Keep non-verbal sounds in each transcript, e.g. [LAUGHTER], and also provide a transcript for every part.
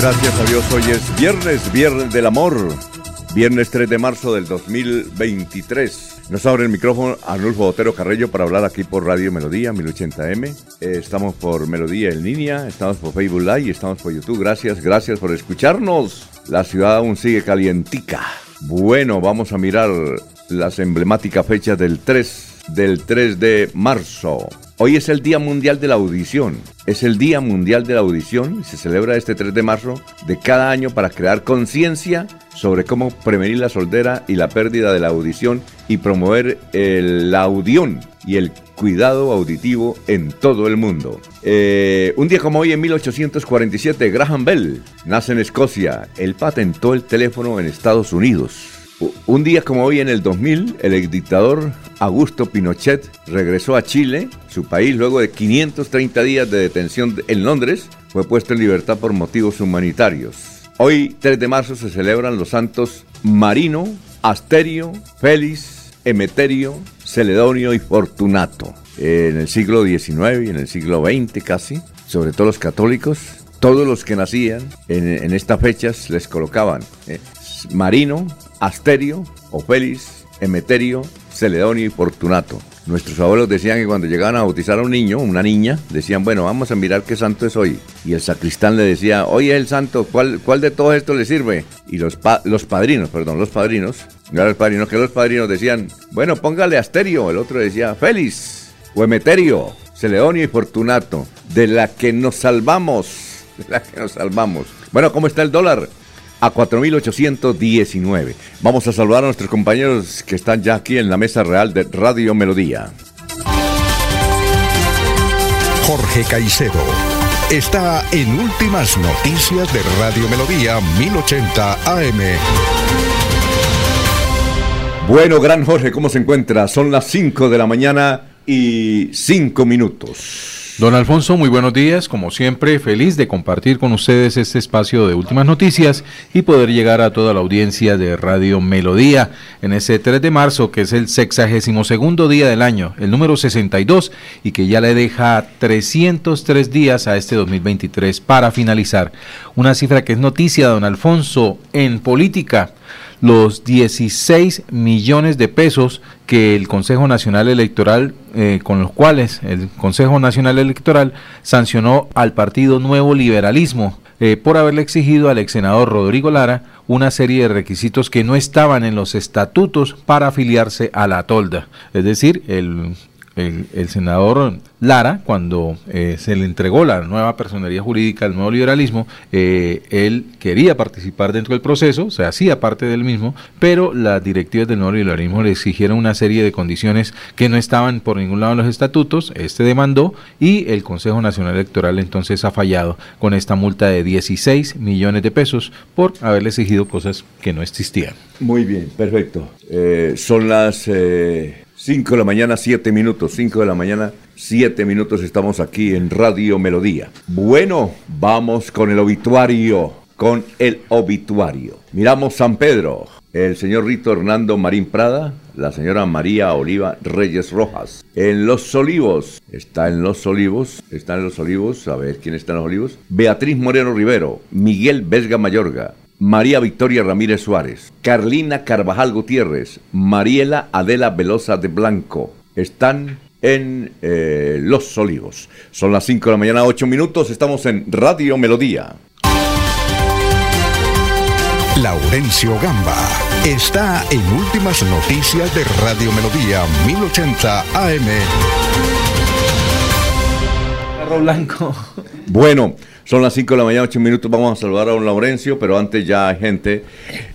Gracias a Dios, hoy es viernes, viernes del amor, viernes 3 de marzo del 2023. Nos abre el micrófono Arnulfo Otero Carrello para hablar aquí por Radio Melodía 1080M. Eh, estamos por Melodía en línea, estamos por Facebook Live, estamos por YouTube. Gracias, gracias por escucharnos. La ciudad aún sigue calientica. Bueno, vamos a mirar las emblemáticas fechas del 3, del 3 de marzo. Hoy es el Día Mundial de la Audición. Es el Día Mundial de la Audición y se celebra este 3 de marzo de cada año para crear conciencia sobre cómo prevenir la soldera y la pérdida de la audición y promover el, audión y el cuidado auditivo en todo el mundo. Eh, un día como hoy, en 1847, Graham Bell nace en Escocia. Él patentó el teléfono en Estados Unidos. Un día como hoy en el 2000, el dictador Augusto Pinochet regresó a Chile, su país, luego de 530 días de detención en Londres, fue puesto en libertad por motivos humanitarios. Hoy, 3 de marzo, se celebran los santos Marino, Asterio, Félix, Emeterio, Celedonio y Fortunato. En el siglo XIX y en el siglo XX casi, sobre todo los católicos, todos los que nacían en, estas fechas les colocaban eh, Marino, Asterio, Ofélis, Emeterio, Celedonio y Fortunato. Nuestros abuelos decían que cuando llegaban a bautizar a un niño, una niña, decían, bueno, vamos a mirar qué santo es hoy. Y el sacristán le decía, hoy es el santo, ¿cuál, cuál de todo esto le sirve? Y los, los padrinos, perdón, los padrinos, no los padrinos, que los padrinos decían, bueno, póngale Asterio. El otro decía, Félix, o Emeterio, Celedonio y Fortunato, de la que nos salvamos, de la que nos salvamos. Bueno, ¿cómo está el dólar? A 4.819. Vamos a saludar a nuestros compañeros que están ya aquí en la mesa real de Radio Melodía. Jorge Caicedo está en Últimas Noticias de Radio Melodía 1080 AM. Bueno, gran Jorge, ¿cómo se encuentra? Son las 5 de la mañana y 5 minutos. Don Alfonso, muy buenos días. Como siempre, feliz de compartir con ustedes este espacio de últimas noticias y poder llegar a toda la audiencia de Radio Melodía en ese 3 de marzo, que es el sexagésimo segundo día del año, el número 62, y que ya le deja 303 días a este 2023 para finalizar. Una cifra que es noticia, don Alfonso, en política los 16 millones de pesos que el Consejo Nacional Electoral, eh, con los cuales el Consejo Nacional Electoral sancionó al Partido Nuevo Liberalismo eh, por haberle exigido al ex senador Rodrigo Lara una serie de requisitos que no estaban en los estatutos para afiliarse a la tolda. Es decir, el el, senador Lara, cuando eh, se le entregó la nueva personería jurídica al nuevo liberalismo, eh, él quería participar dentro del proceso, se hacía parte del mismo, pero las directivas del nuevo liberalismo le exigieron una serie de condiciones que no estaban por ningún lado en los estatutos, este demandó y el Consejo Nacional Electoral entonces ha fallado con esta multa de 16 millones de pesos por haberle exigido cosas que no existían. Muy bien, perfecto. Eh, son las 5 de la mañana, 7 minutos. 5 de la mañana, 7 minutos. Estamos aquí en Radio Melodía. Bueno, vamos con el obituario. Con el obituario. Miramos San Pedro. El señor Rito Hernando Marín Prada. La señora María Oliva Reyes Rojas. En Los Olivos. Está en Los Olivos. Está en Los Olivos. A ver quién está en Los Olivos. Beatriz Moreno Rivero. Miguel Vesga Mayorga. María Victoria Ramírez Suárez, Carlina Carvajal Gutiérrez, Mariela Adela Velosa de Blanco. Están en eh, Los Olivos. Son las 5 de la mañana, 8 minutos. Estamos en Radio Melodía. Laurencio Gamba está en Últimas Noticias de Radio Melodía 1080 AM. Blanco. Bueno, son las 5 de la mañana, 8 minutos. Vamos a saludar a don Laurencio, pero antes ya hay gente.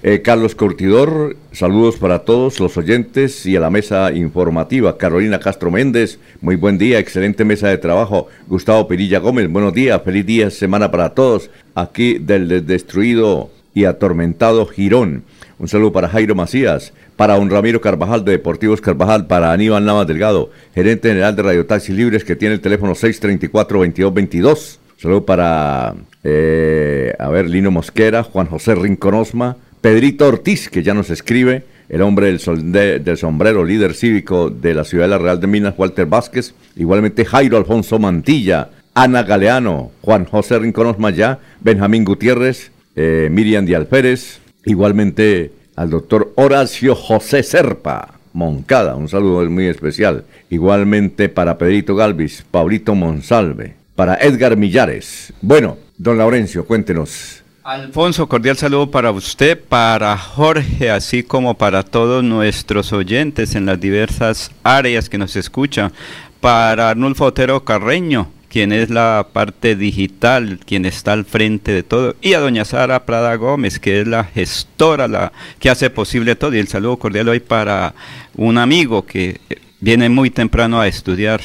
Eh, Carlos Cortidor, saludos para todos los oyentes y a la mesa informativa. Carolina Castro Méndez, muy buen día, excelente mesa de trabajo. Gustavo Pirilla Gómez, buenos días, feliz día, semana para todos. Aquí del destruido y atormentado Girón. Un saludo para Jairo Macías, para un Ramiro Carvajal de Deportivos Carvajal, para Aníbal Navas Delgado, gerente general de Radio Taxi Libres, que tiene el teléfono 634-2222. Saludo para, eh, a ver, Lino Mosquera, Juan José Rinconosma, Pedrito Ortiz, que ya nos escribe, el hombre del, sombrero, líder cívico de la Ciudad de la Real de Minas, Walter Vázquez, igualmente Jairo Alfonso Mantilla, Ana Galeano, Juan José Rinconosma ya, Benjamín Gutiérrez, eh, Miriam Díaz Pérez, igualmente al doctor Horacio José Serpa. Moncada, un saludo muy especial. Igualmente para Pedrito Galvis, Pablito Monsalve, para Edgar Millares. Bueno, don Laurencio, cuéntenos. Alfonso, cordial saludo para usted, para Jorge, así como para todos nuestros oyentes en las diversas áreas que nos escuchan, para Arnulfo Otero Carreño, quien es la parte digital, quien está al frente de todo, y a doña Sara Prada Gómez, que es la gestora, la que hace posible todo. Y el saludo cordial hoy para un amigo que viene muy temprano a estudiar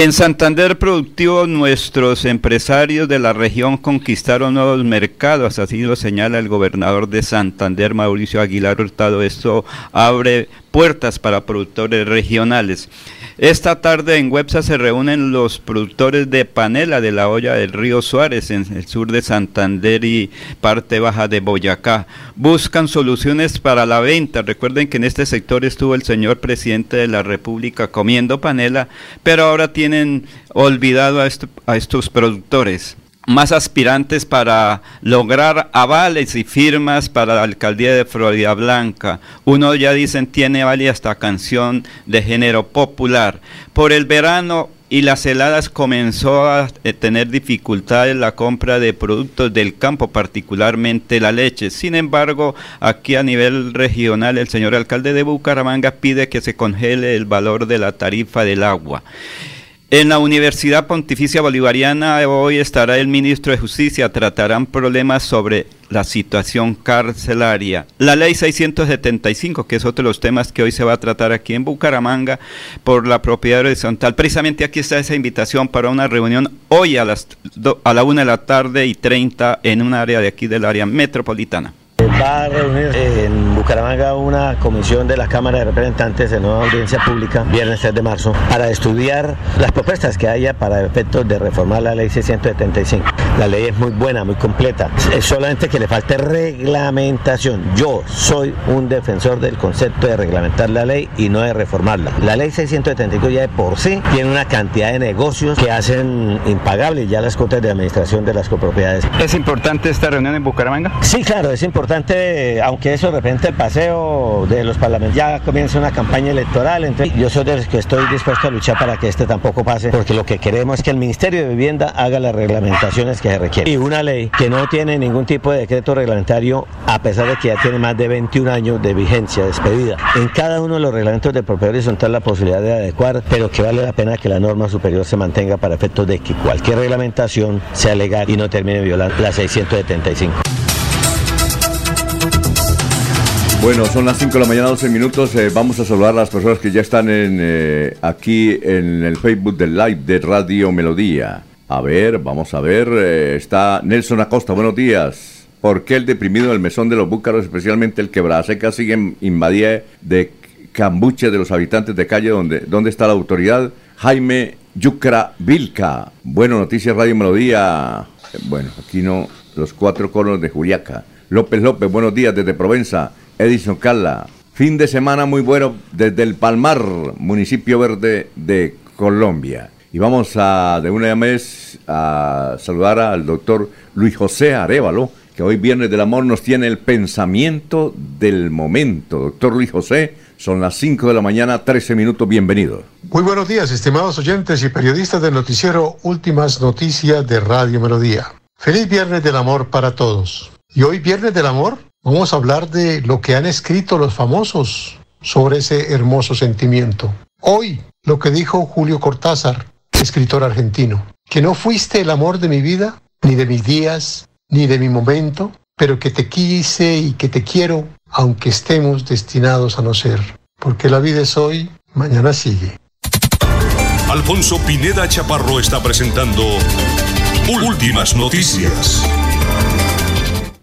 en Santander Productivo, nuestros empresarios de la región conquistaron nuevos mercados, así lo señala el gobernador de Santander, Mauricio Aguilar Hurtado. Esto abre puertas para productores regionales. Esta tarde en Websa se reúnen los productores de panela de la olla del río Suárez en el sur de Santander y parte baja de Boyacá. Buscan soluciones para la venta. Recuerden que en este sector estuvo el señor presidente de la República comiendo panela, pero ahora tienen olvidado a, a estos productores más aspirantes para lograr avales y firmas para la alcaldía de Florida Blanca. Uno ya dicen tiene vale hasta canción de género popular. Por el verano y las heladas comenzó a eh, tener dificultades la compra de productos del campo, particularmente la leche. Sin embargo, aquí a nivel regional el señor alcalde de Bucaramanga pide que se congele el valor de la tarifa del agua. En la Universidad Pontificia Bolivariana hoy estará el ministro de Justicia, tratarán problemas sobre la situación carcelaria. La ley 675, que es otro de los temas que hoy se va a tratar aquí en Bucaramanga por la propiedad horizontal. Precisamente aquí está esa invitación para una reunión hoy a, las a la una de la tarde y 30 en un área de aquí del área metropolitana. Va a reunir en Bucaramanga una comisión de la Cámara de Representantes en nueva audiencia pública, viernes 3 de marzo, para estudiar las propuestas que haya para efectos de reformar la ley 675. La ley es muy buena, muy completa. Es solamente que le falte reglamentación. Yo soy un defensor del concepto de reglamentar la ley y no de reformarla. La ley 675 ya de por sí tiene una cantidad de negocios que hacen impagables ya las cuotas de administración de las copropiedades. ¿Es importante esta reunión en Bucaramanga? Sí, claro, es importante aunque eso de repente el paseo de los parlamentarios ya comienza una campaña electoral, entonces yo soy de los que estoy dispuesto a luchar para que este tampoco pase, porque lo que queremos es que el Ministerio de Vivienda haga las reglamentaciones que se requieren. Y una ley que no tiene ningún tipo de decreto reglamentario, a pesar de que ya tiene más de 21 años de vigencia, despedida. En cada uno de los reglamentos de propiedad horizontal la posibilidad de adecuar, pero que vale la pena que la norma superior se mantenga para efectos de que cualquier reglamentación sea legal y no termine violando la 675. Bueno, son las 5 de la mañana, 12 minutos. Eh, vamos a saludar a las personas que ya están en, eh, aquí en el Facebook del Live de Radio Melodía. A ver, vamos a ver. Eh, está Nelson Acosta, buenos días. ¿Por qué el deprimido del mesón de los búcaros, especialmente el quebraseca, sigue invadida de cambuche de los habitantes de calle donde, donde está la autoridad. Jaime Yucra Vilca. Bueno, Noticias Radio Melodía. Bueno, aquí no, los cuatro conos de Juliaca. López López, buenos días desde Provenza. Edison Calla. Fin de semana muy bueno desde el Palmar, municipio verde de Colombia. Y vamos a, de una vez, a saludar al doctor Luis José Arevalo, que hoy Viernes del Amor nos tiene el pensamiento del momento. Doctor Luis José, son las 5 de la mañana, 13 minutos, bienvenido. Muy buenos días, estimados oyentes y periodistas del noticiero Últimas Noticias de Radio Melodía. Feliz Viernes del Amor para todos. Y hoy Viernes del Amor vamos a hablar de lo que han escrito los famosos sobre ese hermoso sentimiento. Hoy, lo que dijo Julio Cortázar, escritor argentino, que no fuiste el amor de mi vida, ni de mis días, ni de mi momento, pero que te quise y que te quiero, aunque estemos destinados a no ser. Porque la vida es hoy, mañana sigue. Alfonso Pineda Chaparro está presentando Últimas Noticias.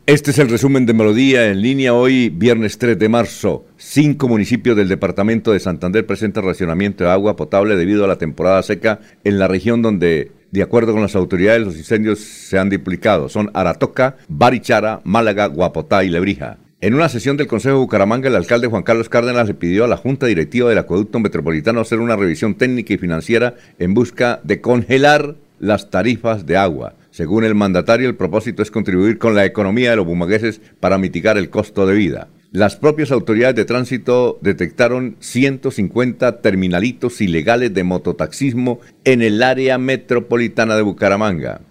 Este es el resumen de Melodía en línea hoy, viernes 3 de marzo. Cinco municipios del departamento de Santander presentan racionamiento de agua potable debido a la temporada seca en la región donde de acuerdo con las autoridades, los incendios se han duplicado. Son Aratoca, Barichara, Málaga, Guapotá y Lebrija. En una sesión del Consejo de Bucaramanga, el alcalde Juan Carlos Cárdenas le pidió a la Junta Directiva del Acueducto Metropolitano hacer una revisión técnica y financiera en busca de congelar las tarifas de agua. Según el mandatario, el propósito es contribuir con la economía de los bumagueses para mitigar el costo de vida. Las propias autoridades de tránsito detectaron 150 terminalitos ilegales de mototaxismo en el área metropolitana de Bucaramanga.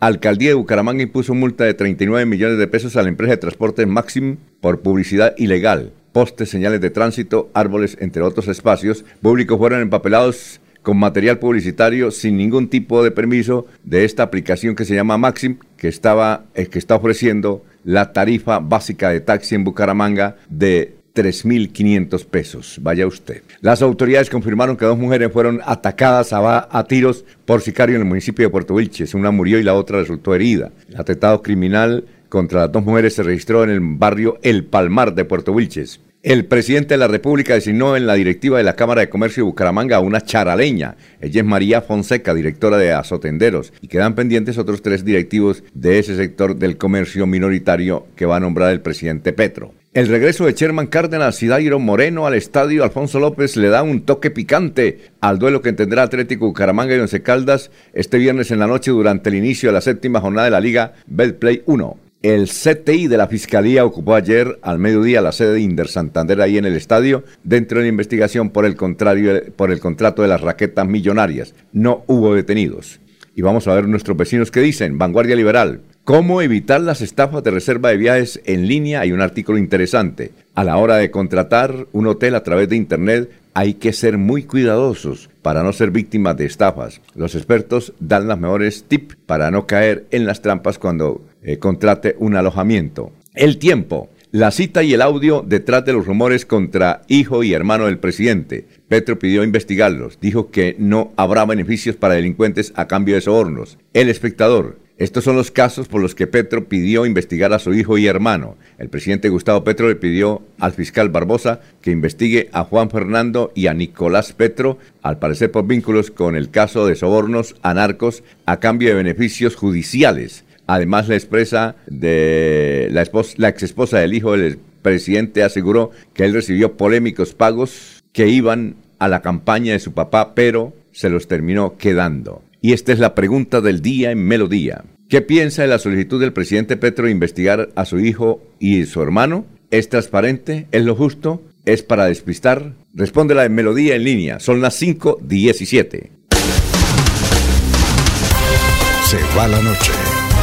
Alcaldía de Bucaramanga impuso multa de 39 millones de pesos a la empresa de transporte Maxim por publicidad ilegal. Postes, señales de tránsito, árboles, entre otros espacios públicos fueron empapelados con material publicitario sin ningún tipo de permiso de esta aplicación que se llama Maxim, que, estaba, eh, que está ofreciendo la tarifa básica de taxi en Bucaramanga de 3.500 pesos. Vaya usted. Las autoridades confirmaron que dos mujeres fueron atacadas a, a, tiros por sicario en el municipio de Puerto Vilches. Una murió y la otra resultó herida. El atentado criminal contra las dos mujeres se registró en el barrio El Palmar de Puerto Vilches. El presidente de la República designó en la directiva de la Cámara de Comercio de Bucaramanga a una charaleña. Ella es María Fonseca, directora de Azotenderos, y quedan pendientes otros tres directivos de ese sector del comercio minoritario que va a nombrar el presidente Petro. El regreso de Sherman Cárdenas y Dairo Moreno al estadio Alfonso López le da un toque picante al duelo que tendrá Atlético Bucaramanga y Once Caldas este viernes en la noche durante el inicio de la séptima jornada de la Liga Betplay 1. El CTI de la Fiscalía ocupó ayer al mediodía la sede de Inder Santander ahí en el estadio dentro de la investigación por el, contrario, por el contrato de las raquetas millonarias. No hubo detenidos. Y vamos a ver nuestros vecinos que dicen. Vanguardia Liberal. ¿Cómo evitar las estafas de reserva de viajes en línea? Hay un artículo interesante. A la hora de contratar un hotel a través de Internet hay que ser muy cuidadosos para no ser víctimas de estafas. Los expertos dan las mejores tips para no caer en las trampas cuando eh, contrate un alojamiento. El tiempo. La cita y el audio detrás de los rumores contra hijo y hermano del presidente. Petro pidió investigarlos. Dijo que no habrá beneficios para delincuentes a cambio de sobornos. El espectador. Estos son los casos por los que Petro pidió investigar a su hijo y hermano. El presidente Gustavo Petro le pidió al fiscal Barbosa que investigue a Juan Fernando y a Nicolás Petro, al parecer por vínculos con el caso de sobornos a narcos a cambio de beneficios judiciales. Además, la expresa de la, la ex esposa del hijo del presidente aseguró que él recibió polémicos pagos que iban a la campaña de su papá, pero se los terminó quedando. Y esta es la pregunta del día en Melodía. ¿Qué piensa de la solicitud del presidente Petro de investigar a su hijo y su hermano? ¿Es transparente? ¿Es lo justo? ¿Es para despistar? Respóndela en Melodía en línea. Son las 5.17. Se va la noche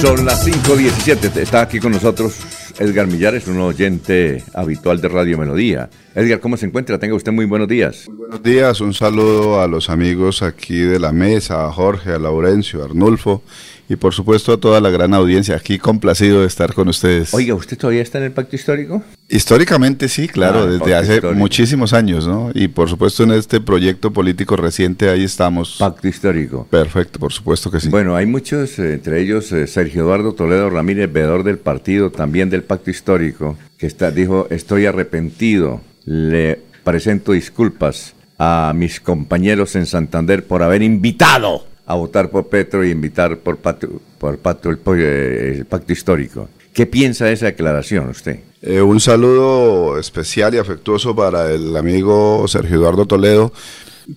Son las 5.17. Está aquí con nosotros Edgar Millares, un oyente habitual de Radio Melodía. Edgar, ¿cómo se encuentra? Tenga usted muy buenos días. Muy buenos días, un saludo a los amigos aquí de la mesa, a Jorge, a Laurencio, a Arnulfo y por supuesto a toda la gran audiencia. Aquí complacido de estar con ustedes. Oiga, ¿usted todavía está en el pacto histórico? Históricamente sí, claro, Ah, desde hace histórico. muchísimos años, ¿no? Y por supuesto en este proyecto político reciente ahí estamos. Pacto histórico. Perfecto, por supuesto que sí. Bueno, hay muchos, eh, entre ellos eh, Sergio Eduardo Toledo Ramírez, veedor del partido, también del pacto histórico, que está, dijo, estoy arrepentido, le presento disculpas a mis compañeros en Santander por haber invitado a votar por Petro y invitar por pacto, por pacto el, eh, el pacto histórico. ¿Qué piensa de esa declaración usted? Eh, un saludo especial y afectuoso para el amigo Sergio Eduardo Toledo.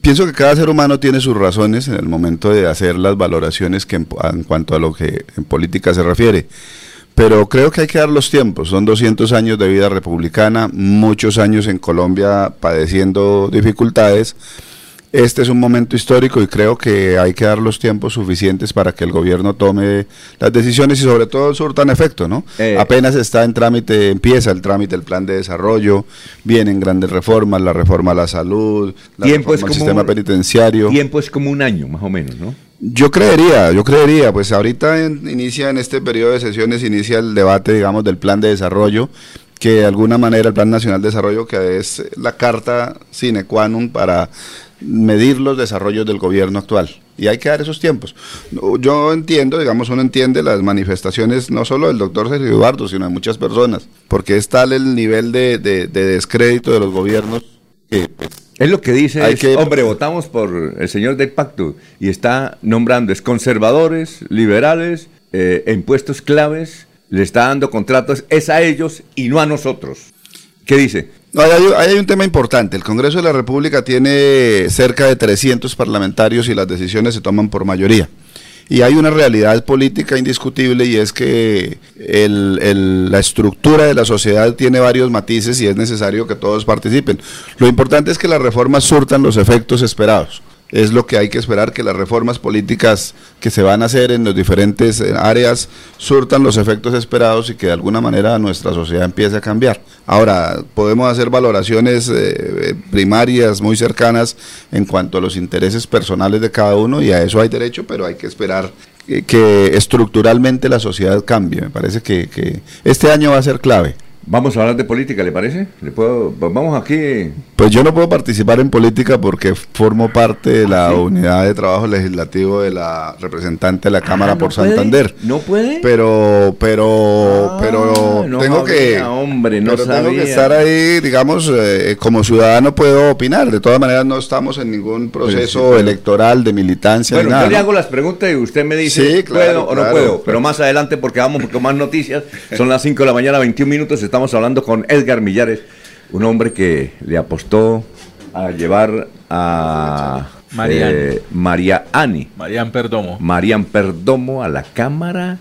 Pienso que cada ser humano tiene sus razones en el momento de hacer las valoraciones que en, en cuanto a lo que en política se refiere. Pero creo que hay que dar los tiempos. Son 200 años de vida republicana, muchos años en Colombia padeciendo dificultades. Este es un momento histórico y creo que hay que dar los tiempos suficientes para que el gobierno tome las decisiones y sobre todo surtan efecto, ¿no? Eh, Apenas está en trámite, empieza el trámite del plan de desarrollo, vienen grandes reformas, la reforma a la salud, la Tiempo reforma al sistema penitenciario. Tiempo es como un año, más o menos, ¿no? Yo creería, yo creería, pues ahorita en- inicia en este periodo de sesiones, inicia el debate, digamos, del plan de desarrollo, que de alguna manera el Plan Nacional de Desarrollo, que es la carta sine qua non para medir los desarrollos del gobierno actual. Y hay que dar esos tiempos. Yo entiendo, digamos, uno entiende las manifestaciones no solo del doctor Sergio Eduardo, sino de muchas personas, porque es tal el nivel de, de- de descrédito de los gobiernos que pues, Es lo que dice, Hay es, que- hombre, votamos por el señor del pacto y está nombrando es conservadores, liberales, eh, en puestos claves, le está dando contratos, es a ellos y no a nosotros. ¿Qué dice? Hay, hay un tema importante. El Congreso de la República tiene cerca de 300 parlamentarios y las decisiones se toman por mayoría. Y hay una realidad política indiscutible y es que la estructura de la sociedad tiene varios matices y es necesario que todos participen. Lo importante es que las reformas surtan los efectos esperados. Es lo que hay que esperar, que las reformas políticas que se van a hacer en las diferentes eh, áreas surtan los efectos esperados y que de alguna manera nuestra sociedad empiece a cambiar. Ahora, podemos hacer valoraciones eh, eh, primarias muy cercanas en cuanto a los intereses personales de cada uno y a eso hay derecho, pero hay que esperar que, que estructuralmente la sociedad cambie. Me parece que este año va a ser clave. Vamos a hablar de política, ¿le parece? ¿Le puedo? Vamos aquí. Pues yo no puedo participar en política porque formo parte de la unidad de trabajo legislativo de la representante de la Cámara Ah, ¿no por puede? Santander. ¿No puede? Pero, pero, Ah, pero no tengo que, sabía, hombre, no pero tengo que sabía. estar ahí, digamos, eh, como ciudadano puedo opinar. De todas maneras, no estamos en ningún proceso pero- electoral de militancia Bueno, ni nada. yo le hago las preguntas y usted me dice, Sí, claro, ¿puedo o no claro. puedo? Pero más adelante, porque vamos con más noticias. Son las 5 de la mañana, 21 minutos. Estamos hablando con Edgar Millares, un hombre que le apostó a llevar a Marian. eh, María Ani, Marian Perdomo. Marian Perdomo a la Cámara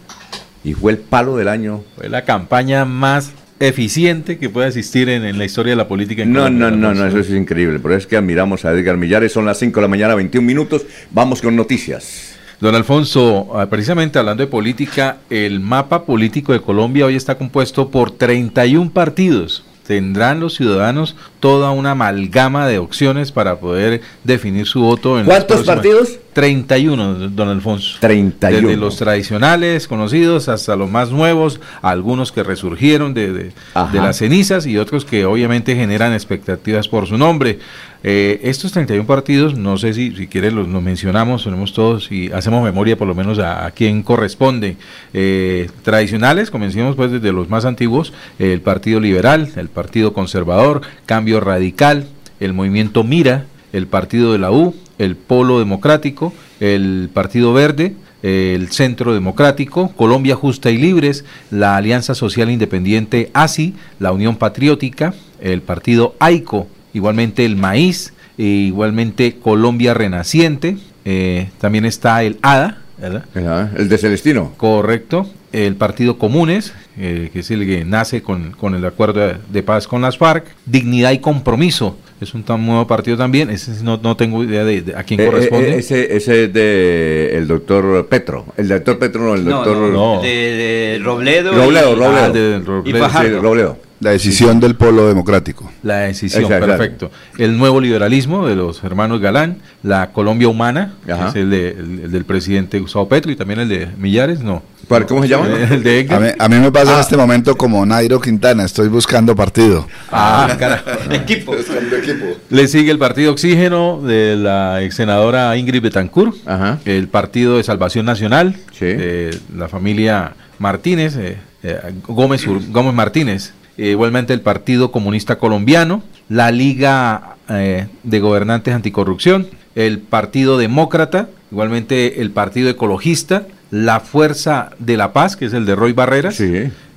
y fue el palo del año. Fue la campaña más eficiente que puede existir en, en la historia de la política. en No, Colombia, no, no, no, eso es increíble. Por eso es que admiramos a Edgar Millares. Son las 5 de la mañana, 21 minutos. Vamos con noticias. Don Alfonso, ah, precisamente hablando de política, el mapa político de Colombia hoy está compuesto por 31 partidos. Tendrán los ciudadanos toda una amalgama de opciones para poder definir su voto. En ¿Cuántos partidos? 31, don Alfonso. 31. Desde los tradicionales, conocidos, hasta los más nuevos, algunos que resurgieron de, de- las cenizas y otros que obviamente generan expectativas por su nombre. Eh, estos 31 partidos, no sé si, si quieren los, los mencionamos, tenemos todos y hacemos memoria por lo menos a, a quién corresponde. Eh, tradicionales, comencemos pues desde los más antiguos, el Partido Liberal, el Partido Conservador, Cambio Radical, el Movimiento Mira, el Partido de la U, el Polo Democrático, el Partido Verde, el Centro Democrático, Colombia Justa y Libres, la Alianza Social Independiente ASI, la Unión Patriótica, el Partido AICO, igualmente el Maíz, e igualmente Colombia Renaciente, eh, también está el ADA, ¿verdad? Ajá, El de Celestino. Correcto. El Partido Comunes, eh, que es el que nace con, con el acuerdo de, paz con las FARC. Dignidad y Compromiso, es un tan nuevo partido también. Ese no, no tengo idea de, de a quién Eh, corresponde. eh, ese, ese es de el doctor Petro. El doctor Petro no, el No, doctor no. De, de Robledo. Robledo, y- Robledo. Ah, de Robledo. Y Fajardo. Sí, Robledo. La decisión del polo democrático. La decisión, perfecto. El nuevo liberalismo de los hermanos Galán, la Colombia humana, que es el, el, del presidente Gustavo Petro y también el de Millares, no. ¿Cómo se llama? [LAUGHS] El de Edgar. A mí, me pasa en ah. este momento como Nairo Quintana, estoy buscando partido. Ah, carajo. [LAUGHS] equipo. equipo. Le sigue el partido Oxígeno de la ex senadora Ingrid Betancourt, Ajá. el partido de Salvación Nacional, de la familia Martínez, eh, eh, Gómez, Gómez Martínez, eh, igualmente el Partido Comunista Colombiano, la Liga eh, de Gobernantes Anticorrupción, el Partido Demócrata, igualmente el Partido Ecologista, la Fuerza de la Paz, que es el de Roy Barreras,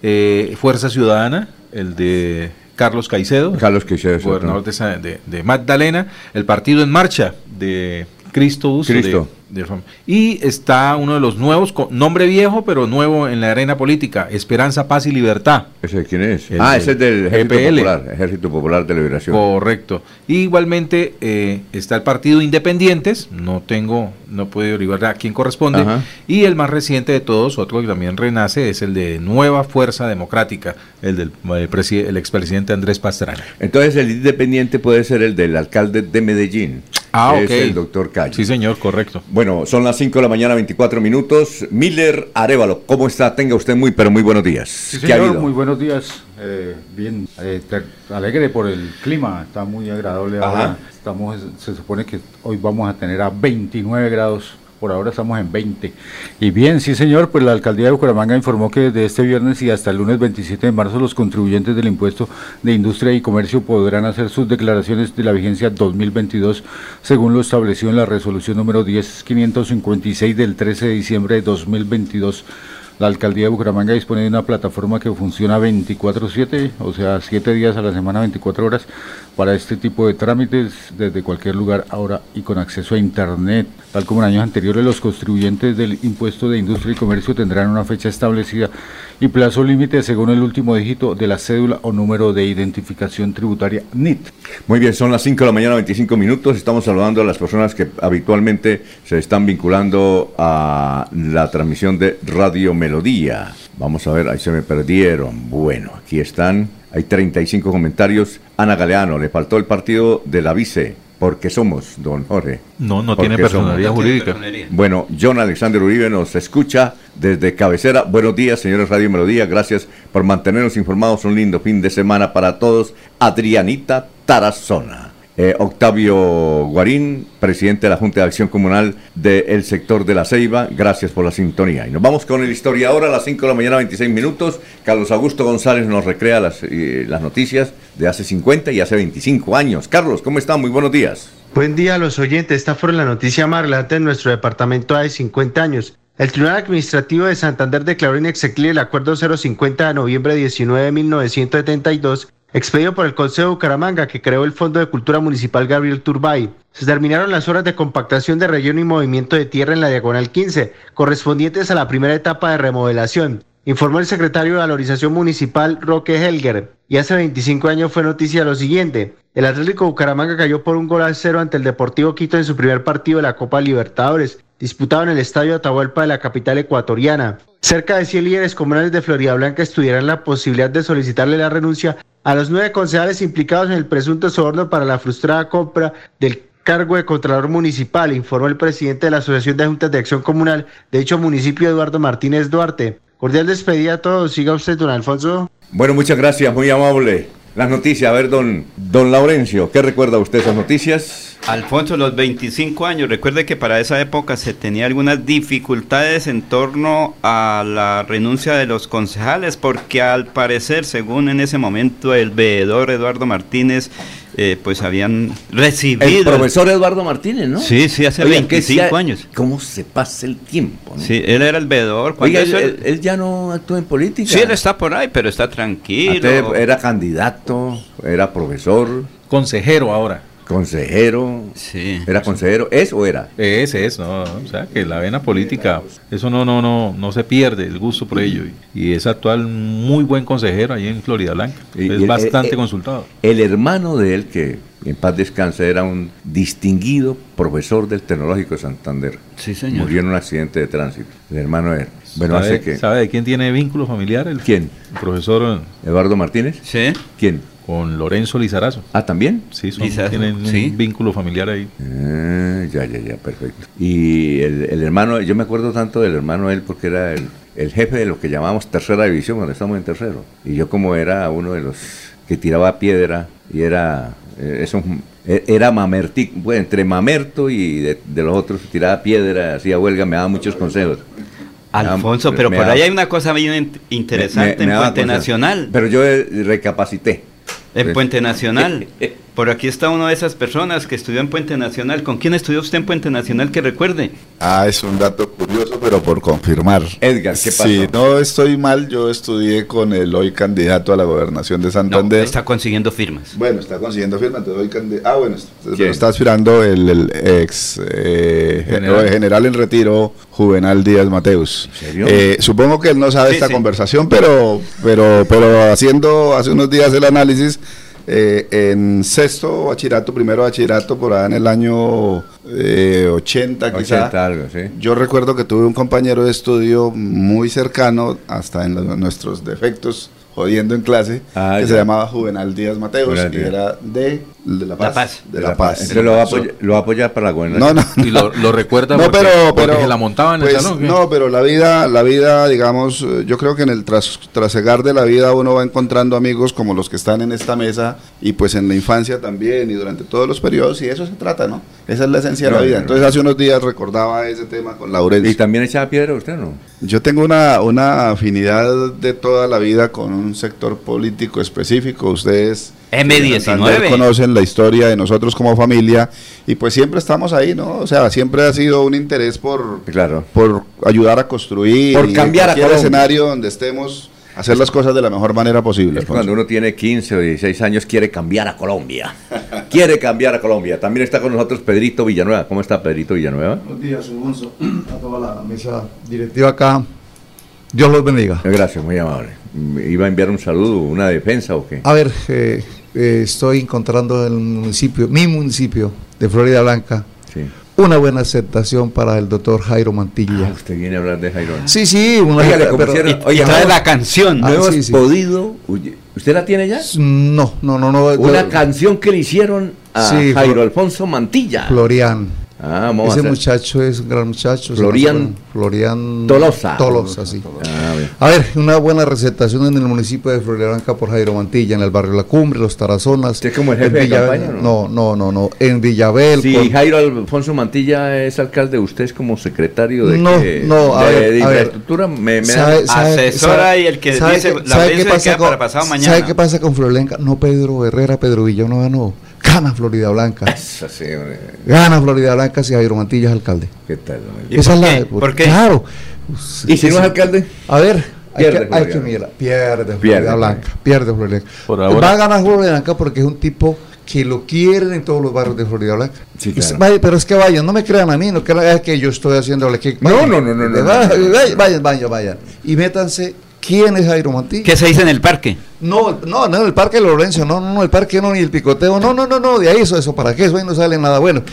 eh, Fuerza Ciudadana, el de Carlos Caicedo, Carlos Caicedo, gobernador de, de, Magdalena, el Partido en Marcha de Cristo Busto, Cristo. Y está uno de los nuevos, nombre viejo, pero nuevo en la arena política, Esperanza, Paz y Libertad. ¿Ese quién es? ah, ese es del Ejército Popular, Ejército Popular de Liberación. Correcto. Y igualmente eh, está el Partido Independientes, no tengo, no puedo derivar a quién corresponde. Y el más reciente de todos, otro que también renace, es el de Nueva Fuerza Democrática, el del eh, el expresidente Andrés Pastrana. Entonces el Independiente puede ser el del alcalde de Medellín. Ah, ok. Es el doctor Calle. Sí, señor, correcto. Bueno, son las 5 de la mañana, 24 minutos. Miller Arevalo, ¿cómo está? Tenga usted muy, pero muy buenos días. Sí, señor, muy buenos días. Eh, bien, eh, alegre por el clima, está muy agradable ahora. Estamos, se supone que hoy vamos a tener a 29 grados por ahora estamos en 20. Y bien, sí señor, pues la alcaldía de Bucaramanga informó que desde este viernes y hasta el lunes 27 de marzo los contribuyentes del impuesto de industria y comercio podrán hacer sus declaraciones de la vigencia 2022 según lo establecido en la resolución número 10556 del 13 de diciembre de 2022 la alcaldía de Bucaramanga dispone de una plataforma que funciona 24/7, o sea, 7 días a la semana, 24 horas, para este tipo de trámites desde cualquier lugar ahora y con acceso a Internet. Tal como en años anteriores, los contribuyentes del impuesto de industria y comercio tendrán una fecha establecida y plazo límite según el último dígito de la cédula o número de identificación tributaria NIT. Muy bien, son las 5 de la mañana, 25 minutos. Estamos saludando a las personas que habitualmente se están vinculando a la transmisión de Radio Melodía. Vamos a ver, ahí se me perdieron. Bueno, aquí están. Hay 35 comentarios. Ana Galeano, le faltó el partido de la vice porque somos, don Jorge. No, no tiene personalidad jurídica. Bueno, John Alexander Uribe nos escucha desde cabecera. Buenos días, señores Radio Melodía. Gracias por mantenernos informados. Un lindo fin de semana para todos. Adrianita Tarazona. Eh, Octavio Guarín, presidente de la Junta de Acción Comunal del sector de la Ceiba, gracias por la sintonía. Y nos vamos con el historiador a las 5 de la mañana, 26 minutos. Carlos Augusto González nos recrea las, eh, las noticias de hace 50 y hace 25 años. Carlos, ¿cómo está? Muy buenos días. Buen día a los oyentes. Esta fue la noticia más relevante en nuestro departamento hace 50 años. El Tribunal Administrativo de Santander declaró inexequible el Acuerdo 050 de noviembre 19 de 1972 expedido por el Consejo de Bucaramanga que creó el Fondo de Cultura Municipal Gabriel Turbay. Se terminaron las horas de compactación de relleno y movimiento de tierra en la diagonal 15, correspondientes a la primera etapa de remodelación, informó el secretario de Valorización Municipal Roque Helger. Y hace 25 años fue noticia lo siguiente. El Atlético Bucaramanga cayó por un gol a cero ante el Deportivo Quito en su primer partido de la Copa Libertadores, disputado en el Estadio Atahualpa de la capital ecuatoriana. Cerca de 100 líderes comunales de Florida Blanca estudiarán la posibilidad de solicitarle la renuncia a los nueve concejales implicados en el presunto soborno para la frustrada compra del cargo de Contralor Municipal, informó el presidente de la Asociación de Juntas de Acción Comunal de dicho municipio, Eduardo Martínez Duarte. Cordial despedida a todos. Siga usted, don Alfonso. Bueno, muchas gracias, muy amable. Las noticias, a ver, don, don Laurencio, ¿qué recuerda usted esas noticias? Alfonso, los 25 años, recuerde que para esa época se tenía algunas dificultades en torno a la renuncia de los concejales, porque al parecer, según en ese momento el veedor Eduardo Martínez, eh, pues habían recibido. El profesor Eduardo Martínez, ¿no? Sí, sí, hace 25 años. ¿Cómo se pasa el tiempo? Sí, él era el veedor. Oiga, él, ya no actúa en política. Sí, él está por ahí, pero está tranquilo. era candidato, era profesor. Consejero ahora consejero. Sí. ¿Era consejero? ¿Es o era? Es, es, no, o sea, que la vena política, eso no, no, no, no se pierde el gusto por ello. Y, es actual muy buen consejero ahí en Florida Blanca. es bastante consultado. El hermano de él, que en paz descanse, era un distinguido profesor del Tecnológico de Santander. Sí, señor. Murió en un accidente de tránsito. El hermano de él. Bueno, ¿Sabe, hace que... sabe de quién tiene vínculo familiar? El, ¿Quién? el profesor ¿Eduardo Martínez? Sí. ¿Quién? Con Lorenzo Lizarazo. Ah, ¿también? Sí, son- tienen un vínculo familiar ahí. Ah, ya, ya, ya, perfecto. Y el, el hermano, yo me acuerdo tanto del hermano él porque era el, el jefe de lo que llamamos tercera división cuando estamos en tercero. Y yo como era uno de los que tiraba piedra y era, eh, eso, eh, era mamerti, bueno, entre mamerto y de, de los otros tiraba piedra, hacía huelga, me daba muchos consejos. Alfonso, pero por ahí hay una cosa bien in- interesante Me- me en Puente. Nacional. Pero yo recapacité. En Puente Nacional. [LAUGHS] Por aquí está una de esas personas que estudió en Puente Nacional. ¿Con quién estudió usted en Puente Nacional que recuerde? Ah, es un dato curioso, pero por confirmar. Edgar, ¿qué pasó? Si no estoy mal, yo estudié con el hoy candidato a la gobernación de No, Santander. está consiguiendo firmas. Bueno, está consiguiendo firma, entonces hoy Ah, bueno, ¿Quién? pero está aspirando el, el ex eh, General. general. en retiro, Juvenal Díaz Mateus. ¿En serio? Eh, supongo que él no sabe Sí, esta sí. conversación, pero, pero, pero haciendo hace unos días el análisis, eh, en sexto bachillerato, primero bachillerato, por allá en el año eh, 80 quizá. 80 algo, sí. Yo recuerdo que tuve un compañero de estudio muy cercano, hasta en los- nuestros defectos, jodiendo en clase, Ah, que ya. se llamaba Juvenal Díaz Juvenal y era de, de La Paz. La Paz. De La Paz. Entonces lo va apoyar, lo va a apoyar para la gobernación. No, no, Y lo, lo recuerda [LAUGHS] no, porque, pero, porque pero se la montaba en el pues, salón. ¿qué? No, pero la vida, la vida, digamos, eh, yo creo que en el tras, trasegar de la vida uno va encontrando amigos como los que están en esta mesa y pues en la infancia también y durante todos los periodos y eso se trata, ¿no? Esa es la esencia de la vida. Entonces hace unos días recordaba ese tema con Laurencio. ¿Y también echaba piedra usted no? Yo tengo una, una afinidad de toda la vida con un sector político específico. Ustedes en Santander M19. conocen la historia de nosotros como familia y pues siempre estamos ahí, ¿no? O sea, siempre ha sido un interés por, Claro. por ayudar a construir Por y cambiar a cualquier Colombia. escenario donde estemos hacer las cosas de la mejor manera posible. Es cuando uno tiene 15 o 16 años quiere cambiar a Colombia. quiere cambiar a Colombia. También está con nosotros Pedrito Villanueva. ¿Cómo está Pedrito Villanueva? Buenos días, Alfonso, a toda la mesa directiva acá. Dios los bendiga. Gracias, muy amable. ¿Iba a enviar un saludo, una defensa o qué? A ver, eh, eh, estoy encontrando en el municipio, mi municipio de Florida Blanca, Sí. una buena aceptación para el doctor Jairo Mantilla. Ah, usted viene a hablar de Jairo. Sí, sí, una Oiga, Oye, no- la canción. Ah, ¿No hemos sí, sí. podido? Oye, ¿Usted la tiene ya? No, no, no, no. Una canción que le hicieron a Jairo Alfonso Mantilla. Florian. Ah, vamos a Ese hacer- muchacho es un gran muchacho. Florian- Florian Tolosa. Tolosa, sí. Ah. A ver, una buena receptación en el municipio de Florida Blanca por Jairo Mantilla, en el barrio La Cumbre, Los Tarazonas. ¿Usted es como el en jefe de Villabel- campaña, No, no, no, no. En Villabel. Si con- Jairo Alfonso Mantilla es alcalde, ¿usted es como secretario de, No, no, a de, ver, de a ver. infraestructura? Me, me ¿Sabe- Asesora sabe- y el que sabe dice qué- la sabe qué pasa con- para pasado mañana. ¿Sabe qué pasa con Florida Blanca? No Pedro Herrera, Pedro Villanueva, no. Gana Florida Blanca. Eso sí, hombre. Gana Florida Blanca si Jairo Mantilla es alcalde. ¿Qué tal? hombre? ¿Y Esa por es qué? la. ¿Por qué? Claro. ¿Y si no es alcalde? A ver, hay Pierde que, hay Florida que Blanca. mirar. Pierde Florida Blanca. Pierde Florida Blanca. Por ahora- Va a ganar Florida Blanca porque es un tipo que lo quieren en todos los barrios de Florida Blanca. Sí, Es- claro. vaya, pero es que vayan, no me crean a mí, no crean es que yo estoy haciéndole que. No, vayan, no, no, no, no, no. vayan, vayan, vayan, vayan. Y métanse. ¿Quién es Jairo Mantilla? ¿Qué se dice en el parque? No, no, no, el parque de Lorenzo, no, no, no, el parque no, ni el picoteo, no, no, no, no, de ahí eso, eso, ¿para qué? Eso ahí no sale nada bueno.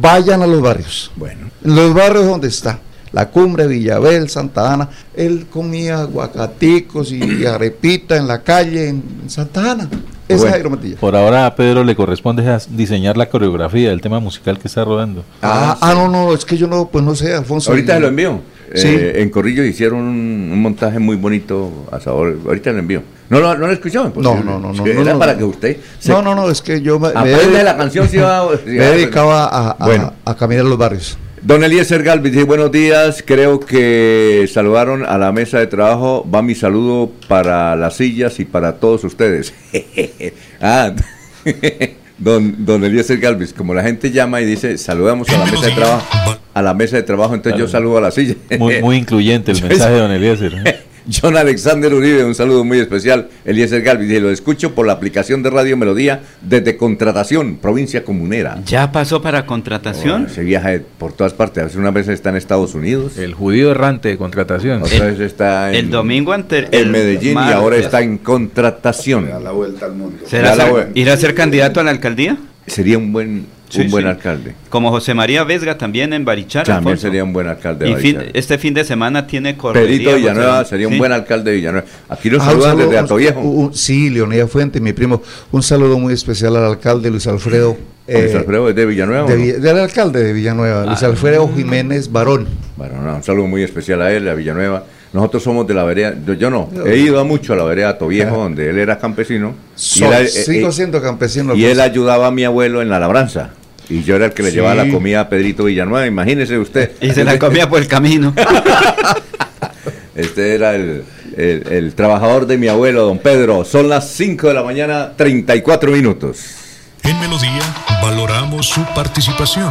Vayan a los barrios. Bueno. En los barrios donde está. La cumbre, Villabel, Santa Ana. Él comía aguacaticos y arepita en la calle en, en Santa Ana. Ese es Bueno. Jairo Mantilla. Por ahora a Pedro le corresponde a diseñar la coreografía del tema musical que está rodando. Ah, ah, no, no, es que yo no, pues no sé, Alfonso. Ahorita y- se lo envío. Sí. Eh, en Corrillo hicieron un, un montaje muy bonito a sabor. Ahorita lo envío. No, lo- no lo escuchó. No, no, no, no, Era no, no, para no. que usted se No, no, no, es que yo me, me la canción. [LAUGHS] Me dedicaba a, a- Bueno. a caminar los barrios. Don Eliezer Galvis dice buenos días, creo que saludaron a la mesa de trabajo, va mi saludo para las sillas y para todos ustedes. [LAUGHS] ah, [LAUGHS] don, don Eliezer Galvis, como la gente llama y dice saludamos a la mesa de trabajo, a la mesa de trabajo, entonces yo saludo a la silla. Muy, muy incluyente el [LAUGHS] mensaje de don Eliezer. John Alexander Uribe, un saludo muy especial. Eliezer Galvis, dice, lo escucho por la aplicación de Radio Melodía desde Contratación, provincia comunera. ¿Ya pasó para contratación? Oh, se viaja por todas partes, a veces una vez está en Estados Unidos. El judío errante de contratación. Otra vez está en, El domingo anterior. en Medellín y ahora está en contratación. Da la vuelta al mundo. ¿Será Ya la ser- voy- ir a ser candidato a la alcaldía? Sería un buen Sí, un buen sí. alcalde. Como José María Vesga también en Barichara. También Alfonso. sería un buen alcalde de Y fin- Barichara. este fin de semana tiene correría. Pedrito José- Villanueva sería un sí. buen alcalde de Villanueva. Aquí lo Ah, saludan saludo, desde Atoviejo. un- sí, Leonida Fuente, mi primo. Un saludo muy especial al alcalde Luis Alfredo. Luis eh, Alfredo es de Villanueva. del alcalde de Villanueva, Luis Ah. Alfredo Jiménez Barón. Bueno, no, un saludo muy especial a él, a Villanueva. Nosotros somos de la vereda, yo, yo no, he ido a mucho a la vereda Atoviejo, donde él era campesino. y So- él- eh, sigo eh, siendo campesino. Y él ayudaba a mi abuelo en la labranza. Y yo era el que le Sí. llevaba la comida a Pedrito Villanueva, imagínese usted. Y se la comía por el camino. [LAUGHS] Este era el, el- el trabajador de mi abuelo, don Pedro. Son las 5 de la mañana, 34 minutos. En Melodía valoramos su participación.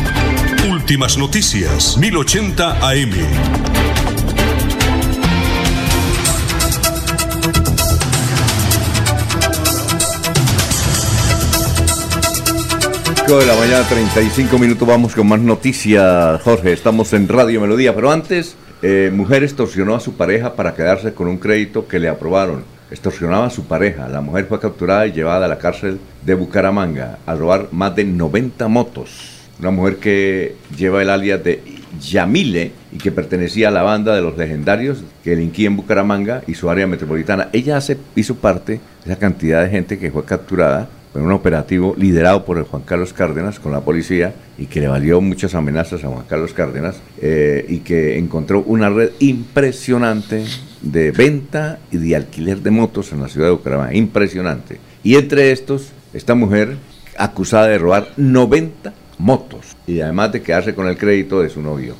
Últimas noticias, 1080 AM. De la mañana, 35 minutos. Vamos con más noticias, Jorge. Estamos en Radio Melodía. Pero antes, eh, mujer extorsionó a su pareja para quedarse con un crédito que le aprobaron. Extorsionaba a su pareja. La mujer fue capturada y llevada a la cárcel de Bucaramanga a robar más de 90 motos. Una mujer que lleva el alias de Yamile y que pertenecía a la banda de los legendarios que delinquía en Bucaramanga y su área metropolitana. Ella hace, hizo parte de esa cantidad de gente que fue capturada en un operativo liderado por el Juan Carlos Cárdenas con la policía y que le valió muchas amenazas a Juan Carlos Cárdenas eh, y que encontró una red impresionante de venta y de alquiler de motos en la ciudad de Bucaramanga. Impresionante. Y entre estos, esta mujer acusada de robar 90 motos y además de quedarse con el crédito de su novio.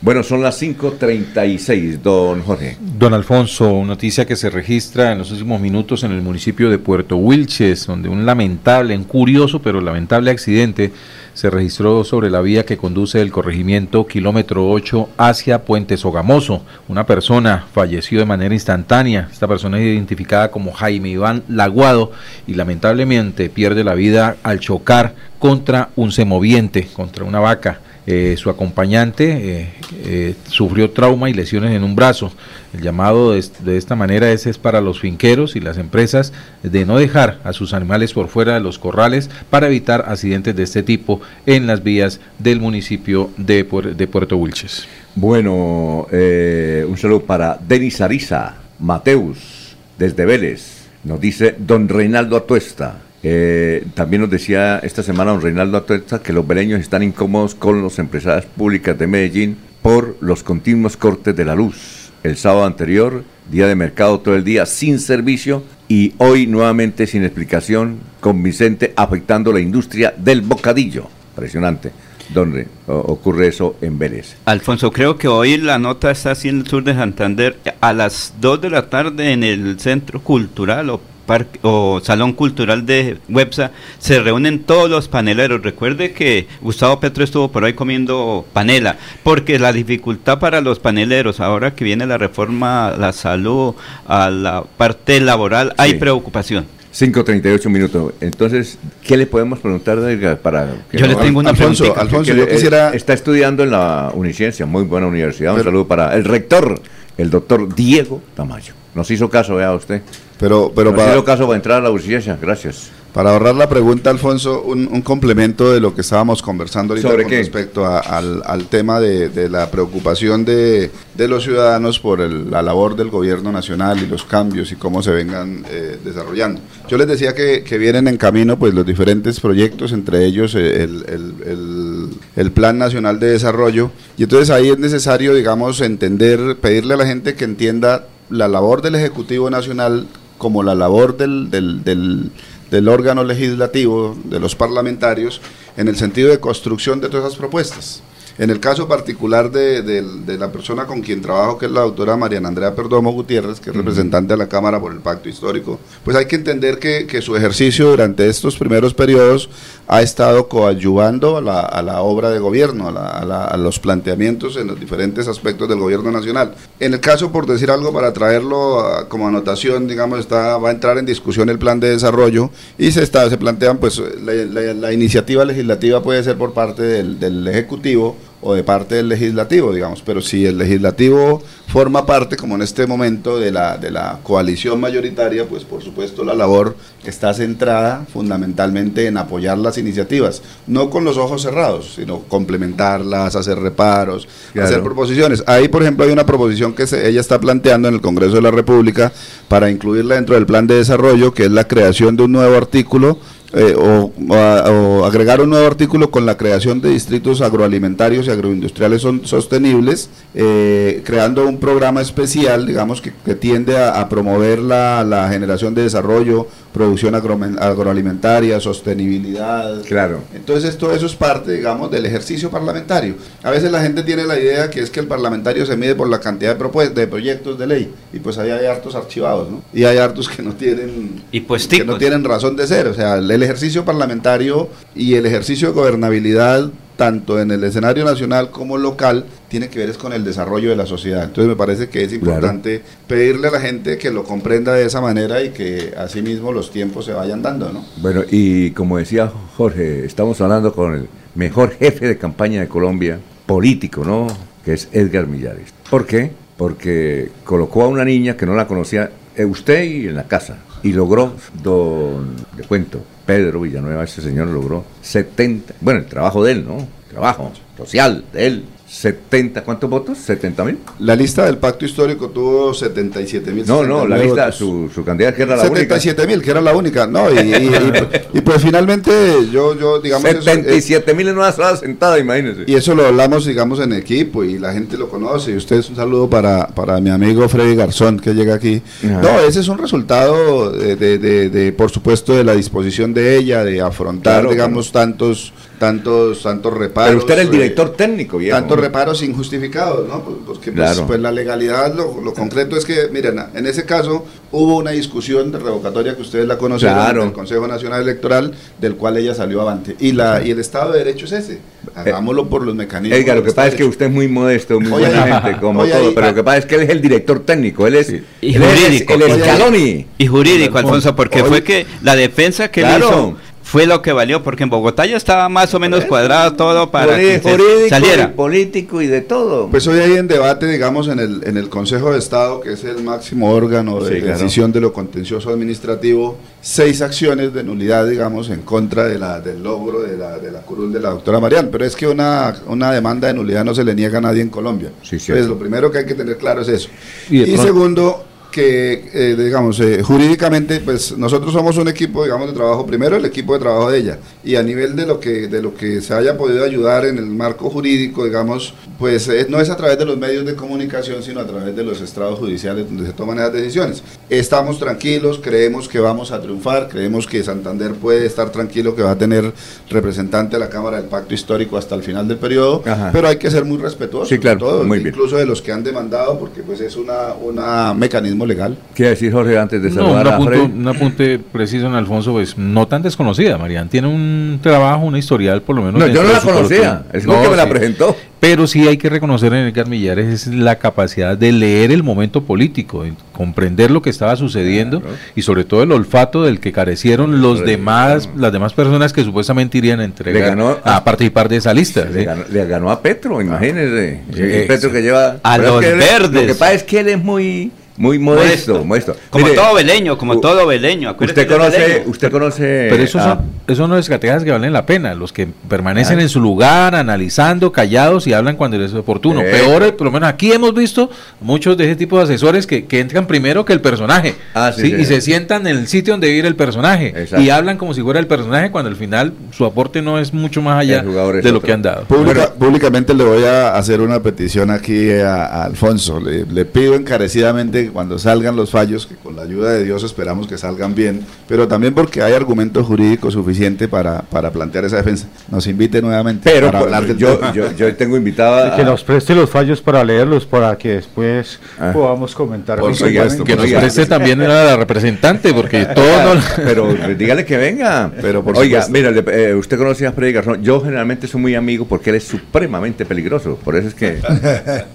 Bueno, son las 5.36, don Jorge. Don Alfonso, noticia que se registra en los últimos minutos en el municipio de Puerto Wilches, donde un lamentable, un curioso pero lamentable accidente se registró sobre la vía que conduce del corregimiento kilómetro 8 hacia Puente Sogamoso. Una persona falleció de manera instantánea. Esta persona es identificada como Jaime Iván Laguado y lamentablemente pierde la vida al chocar contra un semoviente, contra una vaca. Eh, su acompañante eh, eh, sufrió trauma y lesiones en un brazo. El llamado de, est- de esta manera es, para los finqueros y las empresas de no dejar a sus animales por fuera de los corrales para evitar accidentes de este tipo en las vías del municipio de, de Puerto Wilches. Bueno, un saludo para Denis Ariza, Mateus, desde Vélez. Nos dice don Reinaldo Atuesta. Eh, también nos decía esta semana don Reinaldo Atuesta que los veleños están incómodos con las empresas públicas de Medellín por los continuos cortes de la luz. El sábado anterior, día de mercado todo el día sin servicio y hoy nuevamente sin explicación convincente afectando la industria del bocadillo. Impresionante. ¿Dónde o- ocurre eso en Vélez? Alfonso, creo que hoy la nota está así en el sur de Santander. A las 2 de la tarde en el Centro Cultural o, parque, o Salón Cultural de Websa se reúnen todos los paneleros. Recuerde que Gustavo Petro estuvo por ahí comiendo panela, porque la dificultad para los paneleros, ahora que viene la reforma a la salud, a la parte laboral, hay preocupación. 5.38 minutos. Entonces, ¿qué le podemos preguntar para que Yo le tengo una Alfonso, preguntita. Alfonso, que yo le- quisiera... eh, Está estudiando en la Uniciencia, muy buena universidad. Un Pero- saludo para el rector, el doctor Diego Tamayo. Nos hizo caso, vea usted. Pero, pero para, hizo caso para entrar a la Uniciencia, gracias. Para ahorrar la pregunta, Alfonso, un, un complemento de lo que estábamos conversando ahorita ¿Sobre con qué? respecto a- al, al tema de, de la preocupación de, de los ciudadanos por el- la labor del gobierno nacional y los cambios y cómo se vengan eh, desarrollando. Yo les decía que, que vienen en camino pues los diferentes proyectos, entre ellos eh, el, el- el- el Plan Nacional de Desarrollo, y entonces ahí es necesario, digamos, entender, pedirle a la gente que entienda la labor del Ejecutivo Nacional como la labor del, del, del, del órgano legislativo, de los parlamentarios, en el sentido de construcción de todas esas propuestas. En el caso particular de, de- de la persona con quien trabajo, que es la doctora Mariana Andrea Perdomo Gutiérrez, que es representante de la Cámara por el Pacto Histórico, pues hay que entender que, que su ejercicio durante estos primeros periodos ha estado coadyuvando a la, a la obra de gobierno, a, la- a la- a los planteamientos en los diferentes aspectos del gobierno nacional. En el caso, por decir algo, para traerlo a- como anotación, digamos, está, va a entrar en discusión el plan de desarrollo y se, está, se plantean, pues, la iniciativa legislativa puede ser por parte del, del Ejecutivo o de parte del legislativo, digamos, pero si el legislativo forma parte, como en este momento, de la, de la coalición mayoritaria, pues por supuesto la labor está centrada fundamentalmente en apoyar las iniciativas, no con los ojos cerrados, sino complementarlas, hacer reparos, Claro. hacer proposiciones. Ahí, por ejemplo, hay una proposición que se- ella está planteando en el Congreso de la República para incluirla dentro del plan de desarrollo, que es la creación de un nuevo artículo eh, o, o a- o agregar un nuevo artículo con la creación de distritos agroalimentarios y agroindustriales son, sostenibles, eh, creando un programa especial, digamos, que, que tiende a, a promover la, la generación de desarrollo, producción agroalimentaria, sostenibilidad. Claro. Entonces todo eso es parte, digamos, del ejercicio parlamentario. A veces la gente tiene la idea que es que el parlamentario se mide por la cantidad de, propuestas, de proyectos de ley, y pues ahí hay hartos archivados, ¿no? Y hay hartos que no tienen Y pues que no tienen razón de ser. O sea, el ejercicio parlamentario y el ejercicio de gobernabilidad, tanto en el escenario nacional como local, tiene que ver es con el desarrollo de la sociedad. Entonces me parece que es importante pedirle a la gente que lo comprenda de esa manera y que asimismo los tiempos se vayan dando, ¿no? Bueno, y como decía Jorge, estamos hablando con el mejor jefe de campaña de Colombia, político, ¿no? Que es Edgar Millares. ¿Por qué? Porque colocó a una niña que no la conocía eh, usted y en la casa. Y logró, don, le cuento, Pedro Villanueva, ese señor logró 70, bueno, el trabajo de él, ¿no? Trabajo social de él. 70, ¿cuántos votos? ¿70 mil? La lista del pacto histórico tuvo 77 mil. No, no, la lista, su, su candidata que era la única. 77 mil, que era la única, ¿no? Y, y- y- y pues finalmente yo, yo digamos... eso es- 77 mil en una sola sentada, imagínense. Y eso lo hablamos, digamos, en equipo y la gente lo conoce. Y ustedes un saludo para, para mi amigo Freddy Garzón que llega aquí. Ajá. No, ese es un resultado, de, de- de- de, por supuesto, de la disposición de ella de afrontar, Claro, digamos, tantos tantos tantos reparos. Pero usted era el eh, director técnico, viejo. tantos reparos injustificados, ¿no? Pues, Porque pues, Claro. pues, la legalidad, lo, lo concreto es que, miren, en ese caso hubo una discusión de revocatoria que ustedes la conocieron Claro. del Consejo Nacional Electoral, del cual ella salió avante. Y la y el Estado de Derecho es ese. Hagámoslo por los mecanismos. Edgar, lo que pasa es que usted es muy modesto, muy Oye, buena ahí- gente, como oye, todo, ahí- pero lo que pasa es que él es el director técnico, él es, Y él es el- jurídico. el, Oye, escaloni. Y jurídico, Alfonso, porque fue que la defensa que él Claro. hizo fue lo que valió, porque en Bogotá ya estaba más o menos cuadrado todo para que se saliera. y político y de todo. Pues hoy hay en debate, digamos, en el, en el Consejo de Estado, que es el máximo órgano de Sí, claro. decisión de lo contencioso administrativo, seis acciones de nulidad, digamos, en contra de la, del logro de la, de la curul de la doctora Marián. Pero es que una, una demanda de nulidad no se le niega a nadie en Colombia. Sí, Pues lo primero que hay que tener claro es eso. Y Y, segundo, que, eh, digamos, eh, jurídicamente, pues nosotros somos un equipo, digamos, de trabajo, primero el equipo de trabajo de ella, y a nivel de lo que, de lo que se haya podido ayudar en el marco jurídico, digamos, pues eh, no es a través de los medios de comunicación, sino a través de los estrados judiciales donde se toman esas decisiones. Estamos tranquilos, creemos que vamos a triunfar, creemos que Santander puede estar tranquilo, que va a tener representante a la Cámara del Pacto Histórico hasta el final del periodo, Ajá. pero hay que ser muy respetuosos, Sí, claro, de todos, muy bien. incluso de los que han demandado, porque pues es una, una mecanismo legal. ¿Qué decir, Jorge, antes de No, saludar un, a apunte, Freddy? un apunte preciso en Alfonso, pues no tan desconocida, Marian. Tiene un trabajo, una historial, por lo menos. No, yo no la conocía, es como que me la presentó. Pero sí hay que reconocer en Edgar Millares es la capacidad de leer el momento político, de comprender lo que estaba sucediendo y sobre todo el olfato del que carecieron los demás, las demás personas que supuestamente irían a entregar Le ganó a participar de esa lista. Le ¿sí? ganó, le ganó a Petro, imagínese. Sí, El Petro que lleva... A es los que él es- verdes. Lo que pasa es que él es muy... Muy modesto, modesto. Como Mire, todo veleño, como todo veleño. acuérdate Usted conoce, veleño. usted conoce. Pero eso, son, eso no es estrategias que valen la pena. Los que permanecen Ah. en su lugar, analizando, callados y hablan cuando les es oportuno. Eh. Peor, eh, por lo menos aquí hemos visto muchos de ese tipo de asesores que, que entran primero que el personaje. Ah, sí, ¿sí? sí. Y se sientan en el sitio donde vive el personaje. Exacto. Y hablan como si fuera el personaje cuando al final su aporte no es mucho más allá de lo que han dado. Pública- públicamente le voy a hacer una petición aquí a, a Alfonso. Le, le pido encarecidamente que cuando salgan los fallos, que con la ayuda de Dios esperamos que salgan bien, pero también porque hay argumento jurídico suficiente para, para plantear esa defensa. Nos invite nuevamente Pero para pues, hablar del yo, yo, yo tengo invitada. Que nos preste los fallos para leerlos, para que después Ah. podamos comentar. Por supuesto, Que nos preste también a la representante, porque [LAUGHS] todo no... Pero dígale que venga. Pero por Oiga, supuesto. mira, eh, usted conoce a Freddy Garzón. Yo generalmente soy muy amigo porque él es supremamente peligroso. Por eso es que. [LAUGHS]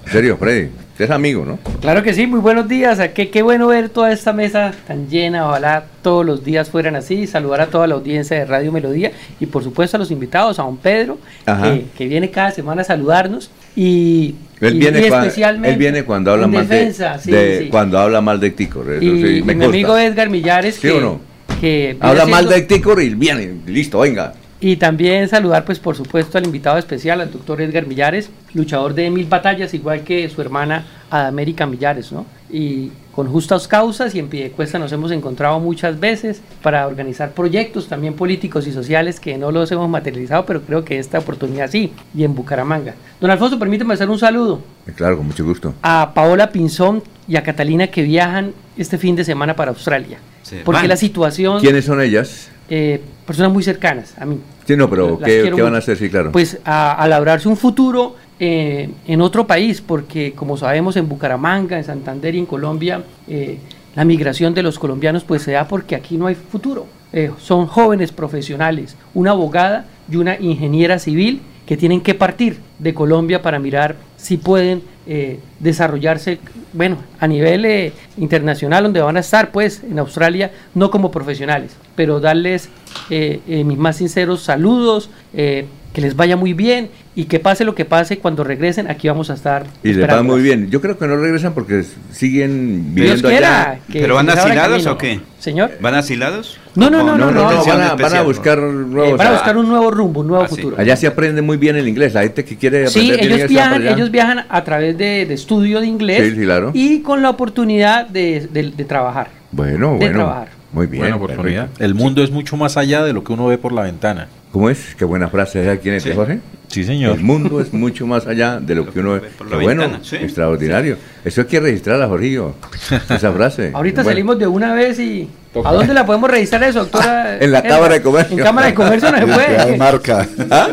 En serio, Freddy. Usted es amigo, ¿no? Claro que sí, muy buenos días. a Qué, qué bueno ver toda esta mesa tan llena. Ojalá todos los días fueran así. Saludar a toda la audiencia de Radio Melodía y por supuesto a los invitados, a don Pedro, Ajá. que, que viene cada semana a saludarnos. Y, Él y- viene, especialmente él viene cuando habla mal defensa, de, sí, de- sí. cuando habla mal de Ticor. eso Y, sí, y me mi amigo Edgar Millares, ¿Sí que, no? que Habla mal de Ticor y viene, listo, venga. Y también saludar, pues, por supuesto, al invitado especial, al doctor Edgar Millares, luchador de mil batallas, igual que su hermana Adamérica Millares, ¿no? Y con justas causas y en Piedecuesta nos hemos encontrado muchas veces para organizar proyectos también políticos y sociales que no los hemos materializado, pero creo que esta oportunidad sí, y en Bucaramanga. Don Alfonso, permíteme hacer un saludo Claro, con mucho gusto. a Paola Pinzón y a Catalina que viajan este fin de semana para Australia. Porque la situación... ¿Quiénes son ellas? eh, personas muy cercanas a mí. Sí, no, pero ¿qué, van a hacer? Sí, claro. Pues a, a labrarse un futuro eh, en otro país, porque como sabemos en Bucaramanga, en Santander y en Colombia, eh, la migración de los colombianos pues se da porque aquí no hay futuro. Eh, son jóvenes profesionales, una abogada y una ingeniera civil que tienen que partir de Colombia para mirar si pueden eh, desarrollarse, bueno, a nivel eh, internacional, donde van a estar, pues, en Australia, no como profesionales, pero darles eh, mis más sinceros saludos, que les vaya muy bien y que pase lo que pase cuando regresen, aquí vamos a estar. Y les va muy bien. Yo creo que no regresan porque siguen Dios viviendo quiera allá. que ¿Pero van asilados o qué? Señor. ¿Van asilados? No, no, no, No, no, no, no, no, van, a, van a buscar nuevos. Eh, van a buscar un nuevo rumbo, un nuevo Ah, sí. futuro. Allá se aprende muy bien el inglés. La gente que quiere Sí, aprender tiene ellos viajan, ellos viajan a través de, de estudio de inglés Sí, sí, claro. y con la oportunidad de, de- de trabajar. Bueno, de bueno. trabajar. Muy bien. Buena oportunidad. perfecto. El mundo es mucho más allá de lo que uno ve por la ventana. ¿Cómo es? Qué buena frase es aquí en este, Sí. Jorge. Sí, señor. El mundo es mucho más allá de lo que uno ve. por la bueno, ventana, sí. extraordinario. Eso hay que registrarla, Jorgillo. Esa frase. [LAUGHS] Ahorita Bueno. salimos de una vez y... ¿A dónde la podemos registrar eso, doctora? En la Cámara de Comercio. En Cámara de Comercio no se [LAUGHS] puede. marca. [LAUGHS] ¿Ah?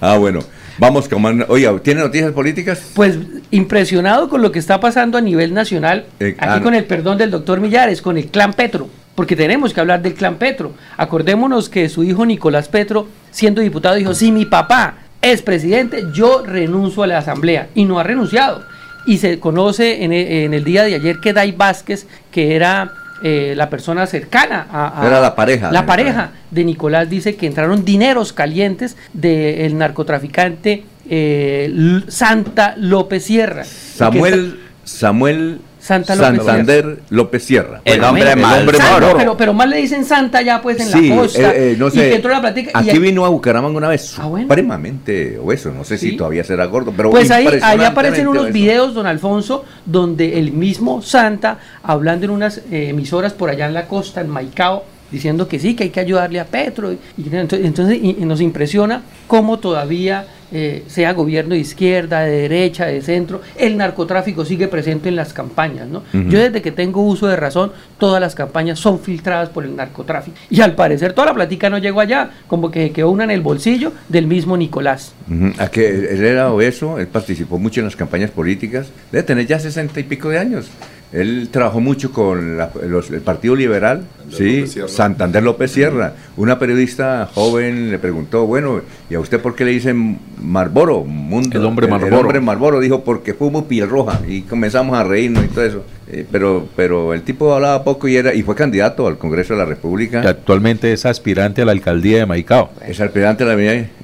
Ah, bueno. Vamos con. Oiga, ¿tiene noticias políticas? Pues impresionado con lo que está pasando a nivel nacional, Eh, aquí ah, con el perdón del doctor Millares, con el clan Petro, porque tenemos que hablar del clan Petro. Acordémonos que su hijo Nicolás Petro, siendo diputado, dijo, si mi papá es presidente, yo renuncio a la asamblea, y no ha renunciado. Y se conoce en e- en el, día de ayer que Dai Vázquez, que era eh, la persona cercana a... a- Era la pareja. La pareja de Nicolás dice que entraron dineros calientes del narcotraficante eh, Santa López Sierra. Samuel, Samuel Santa López Santander López Sierra. El hombre el mal. hombre Santa, moro. pero, pero más le dicen Santa ya pues en Sí, la costa. eh, eh, no Y sé. que entró la platica. y Aquí vino a Bucaramanga una vez Ah, bueno. supremamente obeso. No sé Sí. si todavía será gordo, pero Pues ahí, ahí aparecen unos obeso. videos, don Alfonso, donde el mismo Santa, hablando en unas eh, emisoras por allá en la costa, en Maicao, diciendo que sí, que hay que ayudarle a Petro. Y, y ento- entonces y- y nos impresiona cómo todavía, eh, sea gobierno de izquierda, de derecha, de centro, el narcotráfico sigue presente en las campañas. ¿no? Yo desde que tengo uso de razón, todas las campañas son filtradas por el narcotráfico. Y al parecer toda la platica no llegó allá, como que quedó una en el bolsillo del mismo Nicolás. A que él era obeso, él participó mucho en las campañas políticas, debe tener ya sesenta y pico de años. Él trabajó mucho con la- los- el Partido Liberal, sí, López Sierra. Santander López Sierra. Una periodista joven le preguntó, bueno, ¿y a usted por qué le dicen Marlboro? Mundo, El hombre El, Marlboro. hombre Marlboro dijo, porque fumo piel roja. Y comenzamos a reírnos y todo eso. Eh, pero, pero el tipo hablaba poco y, era, y fue candidato al Congreso de la República. Que actualmente es aspirante a la alcaldía de Maicao. Es aspirante a la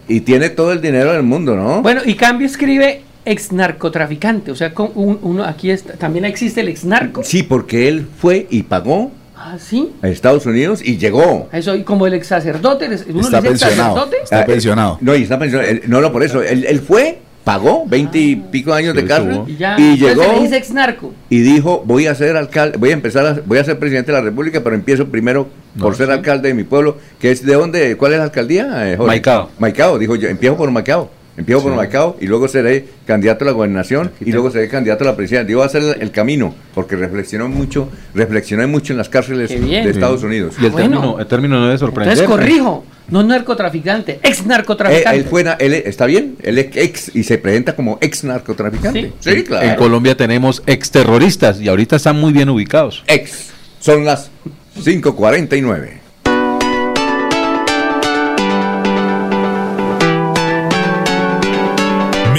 y tiene todo el dinero del mundo, ¿no? Bueno, y Cambio escribe ex narcotraficante. O sea, con un- uno aquí está, también existe el ex narco. Sí, porque él fue y pagó Ah, sí. a Estados Unidos y llegó. Eso, y como el ex sacerdote, uno Está le dice ex pensionado. sacerdote. Está Ah, eh, pensionado. No, y está pensionado. Él- no, no, por eso. Él, él fue, pagó 20 y pico años de cárcel. Y ya, y entonces llegó le dice ex narco. y dijo, voy a ser alcalde, voy a empezar a, voy a ser presidente de la República, pero empiezo primero por No, ser sí. alcalde de mi pueblo, que es de dónde, ¿cuál es la alcaldía? eh? Maicao. Maicao, dijo yo, empiezo por Maicao. Empiezo por Sí. Maicao y luego seré candidato a la gobernación y luego seré candidato a la presidencia. Digo, va a ser el, el camino, porque reflexionó mucho, reflexioné mucho en las cárceles de Estados Unidos. Y el, Bueno. término, el término no debe sorprender. Entonces corrijo, no narcotraficante, ex Eh, narcotraficante. él fuera, él está bien, él es ex y se presenta como ex narcotraficante. Sí. Sí, claro. En Colombia tenemos exterroristas y ahorita están muy bien ubicados. ex. Son las 5:49.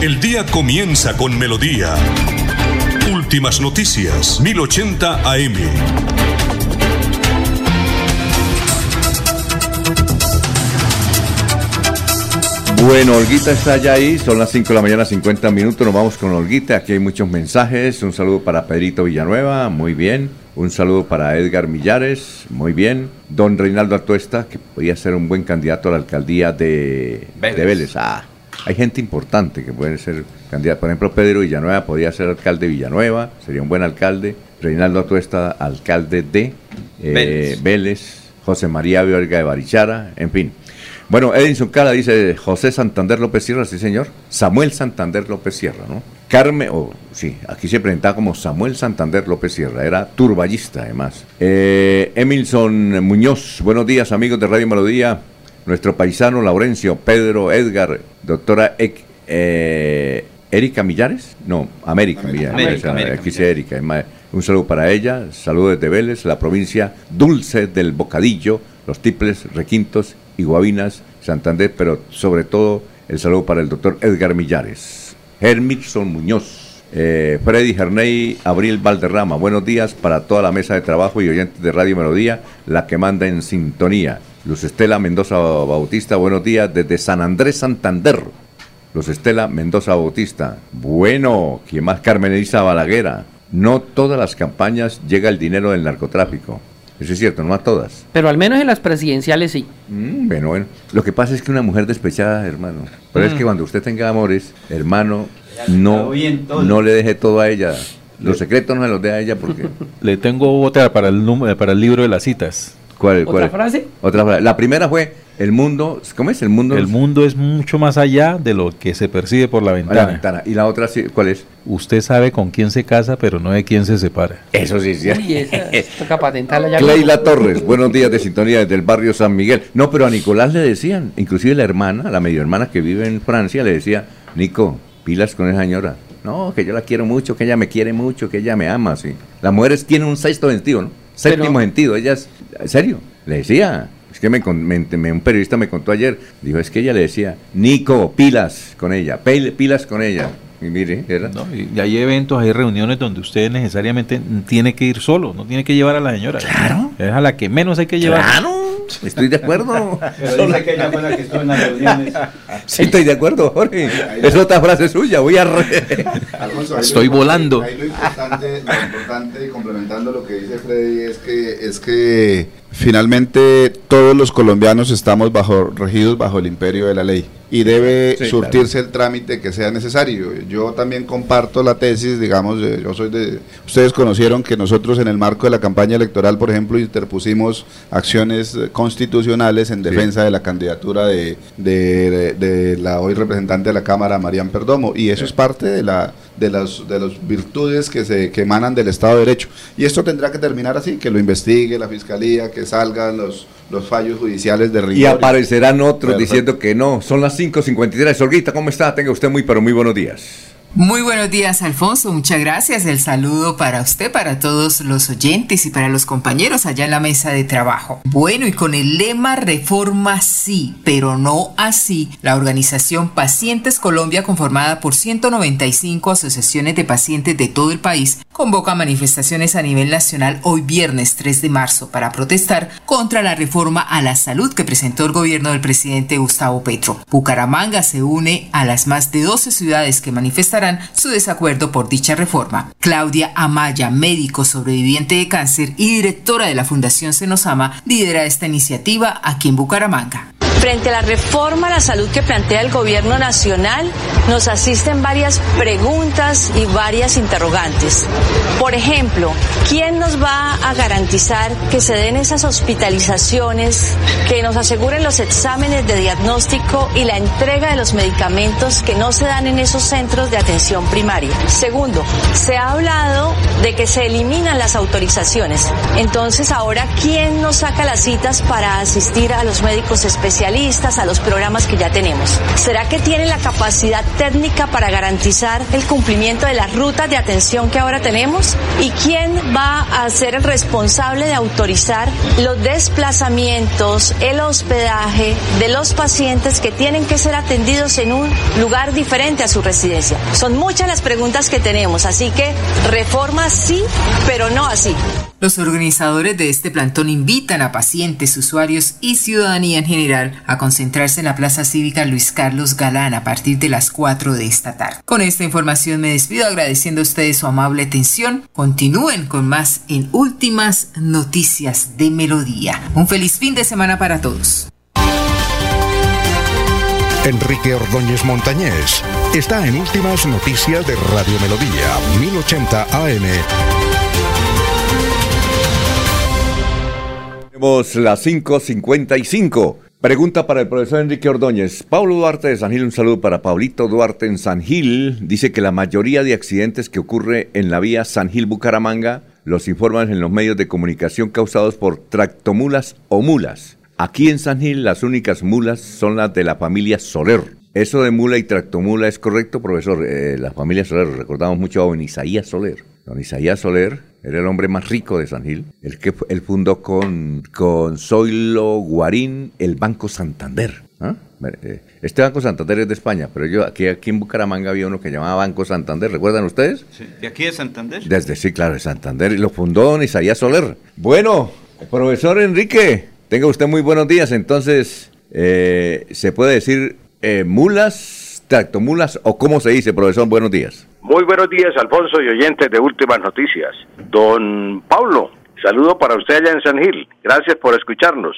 El día comienza con Melodía. Últimas noticias, 1080 AM. Bueno, Olguita está ya ahí, son las 5 de la mañana, 50 minutos, nos vamos con Olguita, aquí hay muchos mensajes, un saludo para Pedrito Villanueva, muy bien, un saludo para Edgar Millares, muy bien, don Reinaldo Atuesta, que podría ser un buen candidato a la alcaldía de Vélez. de Vélez. Ah, hay gente importante que puede ser candidato, por ejemplo, Pedro Villanueva podría ser alcalde de Villanueva, sería un buen alcalde, Reinaldo Atuesta, alcalde de eh, Vélez. Vélez, José María Viorga de Barichara, en fin. Bueno, Edinson Cala dice José Santander López Sierra, sí señor. Samuel Santander López Sierra, ¿no? Carmen, o sí, aquí se presentaba como Samuel Santander López Sierra, era turballista además. Eh, Emilson Muñoz, buenos días amigos de Radio Melodía. Nuestro paisano Laurencio, Pedro, Edgar, doctora eh, Erika Millares, no, América, Millares, América, América aquí dice Erika, un saludo para ella, saludos desde Vélez, la provincia dulce del Bocadillo, los Tiples, Requintos y Guavinas, Santander, pero sobre todo el saludo para el doctor Edgar Millares. Hermitson Muñoz, eh, Freddy Jerney, Abril Valderrama, buenos días para toda la mesa de trabajo y oyentes de Radio Melodía, la que manda en sintonía. Luz Estela Mendoza Bautista, buenos días desde San Andrés Santander. Luz Estela Mendoza Bautista. Bueno, ¿quién más? Carmen Elisa Balaguera. No todas las campañas llega el dinero del narcotráfico. Eso es cierto, no a todas. Pero al menos en las presidenciales sí. Mm, bueno, bueno. Lo que pasa es que una mujer despechada, hermano. Pero es que cuando usted tenga amores, hermano, no, no le deje todo a ella. Los secretos no se los dé a ella porque... [LAUGHS] Le tengo otra para el, número- para el libro de las citas. ¿Cuál, ¿Otra cuál frase? Otra frase. La primera fue, el mundo, ¿cómo es? El mundo... El mundo es mucho más allá de lo que se percibe por la ventana. Y la otra, sí, ¿cuál es? Usted sabe con quién se casa, pero no de quién se separa. Eso sí, sí. Uy, esa toca patentarla ya. Cleila Torres, buenos días de [LAUGHS] sintonía desde el barrio San Miguel. No, pero a Nicolás le decían, inclusive la hermana, la medio hermana que vive en Francia, le decía, Nico, pilas con esa señora. No, que yo la quiero mucho, que ella me quiere mucho, que ella me ama, sí. Las mujeres tienen un sexto sentido, ¿no? Séptimo Pero- sentido, ellas, ¿en serio? Le decía, es que me, me- me- un periodista me contó ayer, dijo, es que ella le decía, Nico, pilas con ella, pilas con ella. Y mire, era... y hay eventos, hay reuniones donde usted necesariamente tiene que ir solo, no tiene que llevar a la señora. Claro. Es a la que menos hay que llevar. Claro, estoy de acuerdo. [LAUGHS] Pero dice que ella fue la que estuvo en las reuniones. Sí, estoy de acuerdo, Jorge. Es otra frase suya, voy a... re- Alfonso, ahí Estoy lo- volando. Ahí lo importante, lo importante, y complementando lo que dice Freddy, es que, es que finalmente todos los colombianos estamos bajo, regidos bajo el imperio de la ley y debe Sí, surtirse el trámite que sea necesario. Yo también comparto la tesis, digamos, yo soy de... Ustedes conocieron que nosotros en el marco de la campaña electoral, por ejemplo, interpusimos acciones eh, constitucionales en defensa de la candidatura de, de- de la hoy representante de la Cámara, Marian Perdomo, y eso es parte de la de las de las virtudes que se que emanan del Estado de Derecho. Y esto tendrá que terminar así, que lo investigue la Fiscalía, que salgan los, los fallos judiciales de rigor. Y aparecerán otros Perfecto. diciendo que no. Son las 5.53. Olguita, ¿cómo está? Tenga usted muy, pero muy buenos días. Muy buenos días, Alfonso. Muchas gracias. El saludo para usted, para todos los oyentes y para los compañeros allá en la mesa de trabajo. Bueno, y con el lema Reforma sí, pero no así, la organización Pacientes Colombia, conformada por 195 asociaciones de pacientes de todo el país, convoca manifestaciones a nivel nacional hoy viernes 3 de marzo para protestar contra la reforma a la salud que presentó el gobierno del presidente Gustavo Petro. Bucaramanga se une a las más de 12 ciudades que manifestarán su desacuerdo por dicha reforma. Claudia Amaya, médico sobreviviente de cáncer y directora de la Fundación Senosama, lidera esta iniciativa aquí en Bucaramanga. Frente a la reforma a la salud que plantea el gobierno nacional, nos asisten varias preguntas y varias interrogantes. Por ejemplo, ¿quién nos va a garantizar que se den esas hospitalizaciones, que nos aseguren los exámenes de diagnóstico y la entrega de los medicamentos que no se dan en esos centros de atención primaria? Segundo, se ha hablado de que se eliminan las autorizaciones. Entonces, ahora, ¿quién nos saca las citas para asistir a los médicos especialistas? A los programas que ya tenemos? ¿Será que tienen la capacidad técnica para garantizar el cumplimiento de las rutas de atención que ahora tenemos? ¿Y quién va a ser el responsable de autorizar los desplazamientos, el hospedaje de los pacientes que tienen que ser atendidos en un lugar diferente a su residencia? Son muchas las preguntas que tenemos, así que reforma sí, pero no así. Los organizadores de este plantón invitan a pacientes, usuarios y ciudadanía en general a concentrarse en la Plaza Cívica Luis Carlos Galán a partir de las 4 de esta tarde. Con esta información me despido agradeciendo a ustedes su amable atención. Continúen con más en Últimas Noticias de Melodía. Un feliz fin de semana para todos. Enrique Ordóñez Montañés está en Últimas Noticias de Radio Melodía, 1080 AM. Tenemos las 5.55. Pregunta para el profesor Enrique Ordóñez. Pablo Duarte de San Gil, un saludo para Paulito Duarte en San Gil. Dice que la mayoría de accidentes que ocurre en la vía San Gil-Bucaramanga los informan en los medios de comunicación causados por tractomulas o mulas. Aquí en San Gil las únicas mulas son las de la familia Soler. ¿Eso de mula y tractomula es correcto, profesor? Eh, la familia Soler, recordamos mucho a don Isaías Soler. Don Isaías Soler era el hombre más rico de San Gil, el que él fundó con, con Zoilo Guarín el Banco Santander. ¿ah? Eh, este Banco Santander es de España, pero yo aquí, aquí en Bucaramanga había uno que llamaba Banco Santander, ¿recuerdan ustedes? Sí. ¿De aquí de Santander? Desde, sí, claro, de Santander, y lo fundó don Isaías Soler. Bueno, profesor Enrique, tenga usted muy buenos días, entonces, eh, ¿se puede decir eh, mulas, tractomulas o cómo se dice, profesor? Buenos días. Muy buenos días, Alfonso y oyentes de Últimas Noticias. Don Pablo, saludo para usted allá en San Gil. Gracias por escucharnos.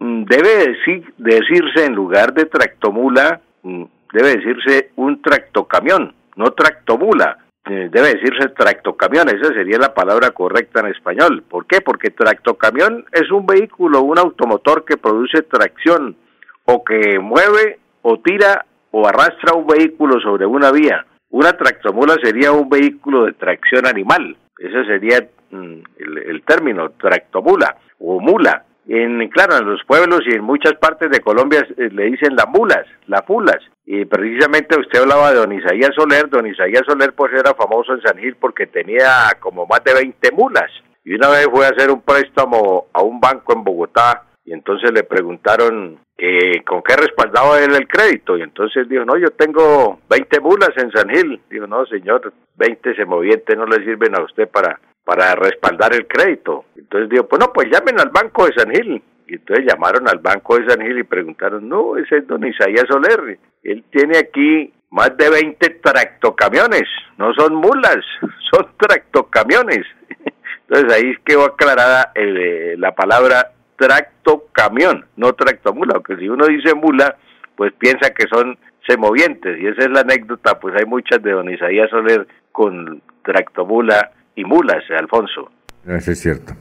Mm, debe decir, decirse en lugar de tractomula, mm, debe decirse un tractocamión, no tractomula. Eh, debe decirse tractocamión, esa sería la palabra correcta en español. ¿Por qué? Porque tractocamión es un vehículo, un automotor que produce tracción o que mueve o tira o arrastra un vehículo sobre una vía. Una tractomula sería un vehículo de tracción animal. Ese sería mm, el, término, tractomula o mula. En, claro, en los pueblos y en muchas partes de Colombia eh, le dicen las mulas, las fulas. Y precisamente usted hablaba de don Isaías Soler. Don Isaías Soler pues era famoso en San Gil porque tenía como más de 20 mulas. Y una vez fue a hacer un préstamo a un banco en Bogotá y entonces le preguntaron que con qué respaldaba él el crédito y entonces dijo, no, yo tengo 20 mulas en San Gil. Dijo, no, señor, 20 semovientes no le sirven a usted para, para respaldar el crédito. Entonces dijo, pues no, pues llamen al banco de San Gil. Y entonces llamaron al banco de San Gil y preguntaron, no, ese es don Isaías Soler. Él tiene aquí más de 20 tractocamiones, no son mulas, [LAUGHS] son tractocamiones. [LAUGHS] Entonces ahí quedó aclarada eh, la palabra tracto camión, no tracto mula, porque si uno dice mula, pues piensa que son semovientes, y esa es la anécdota, pues hay muchas de don Isaías Soler con tractomula y mulas, Alfonso. Eso es cierto.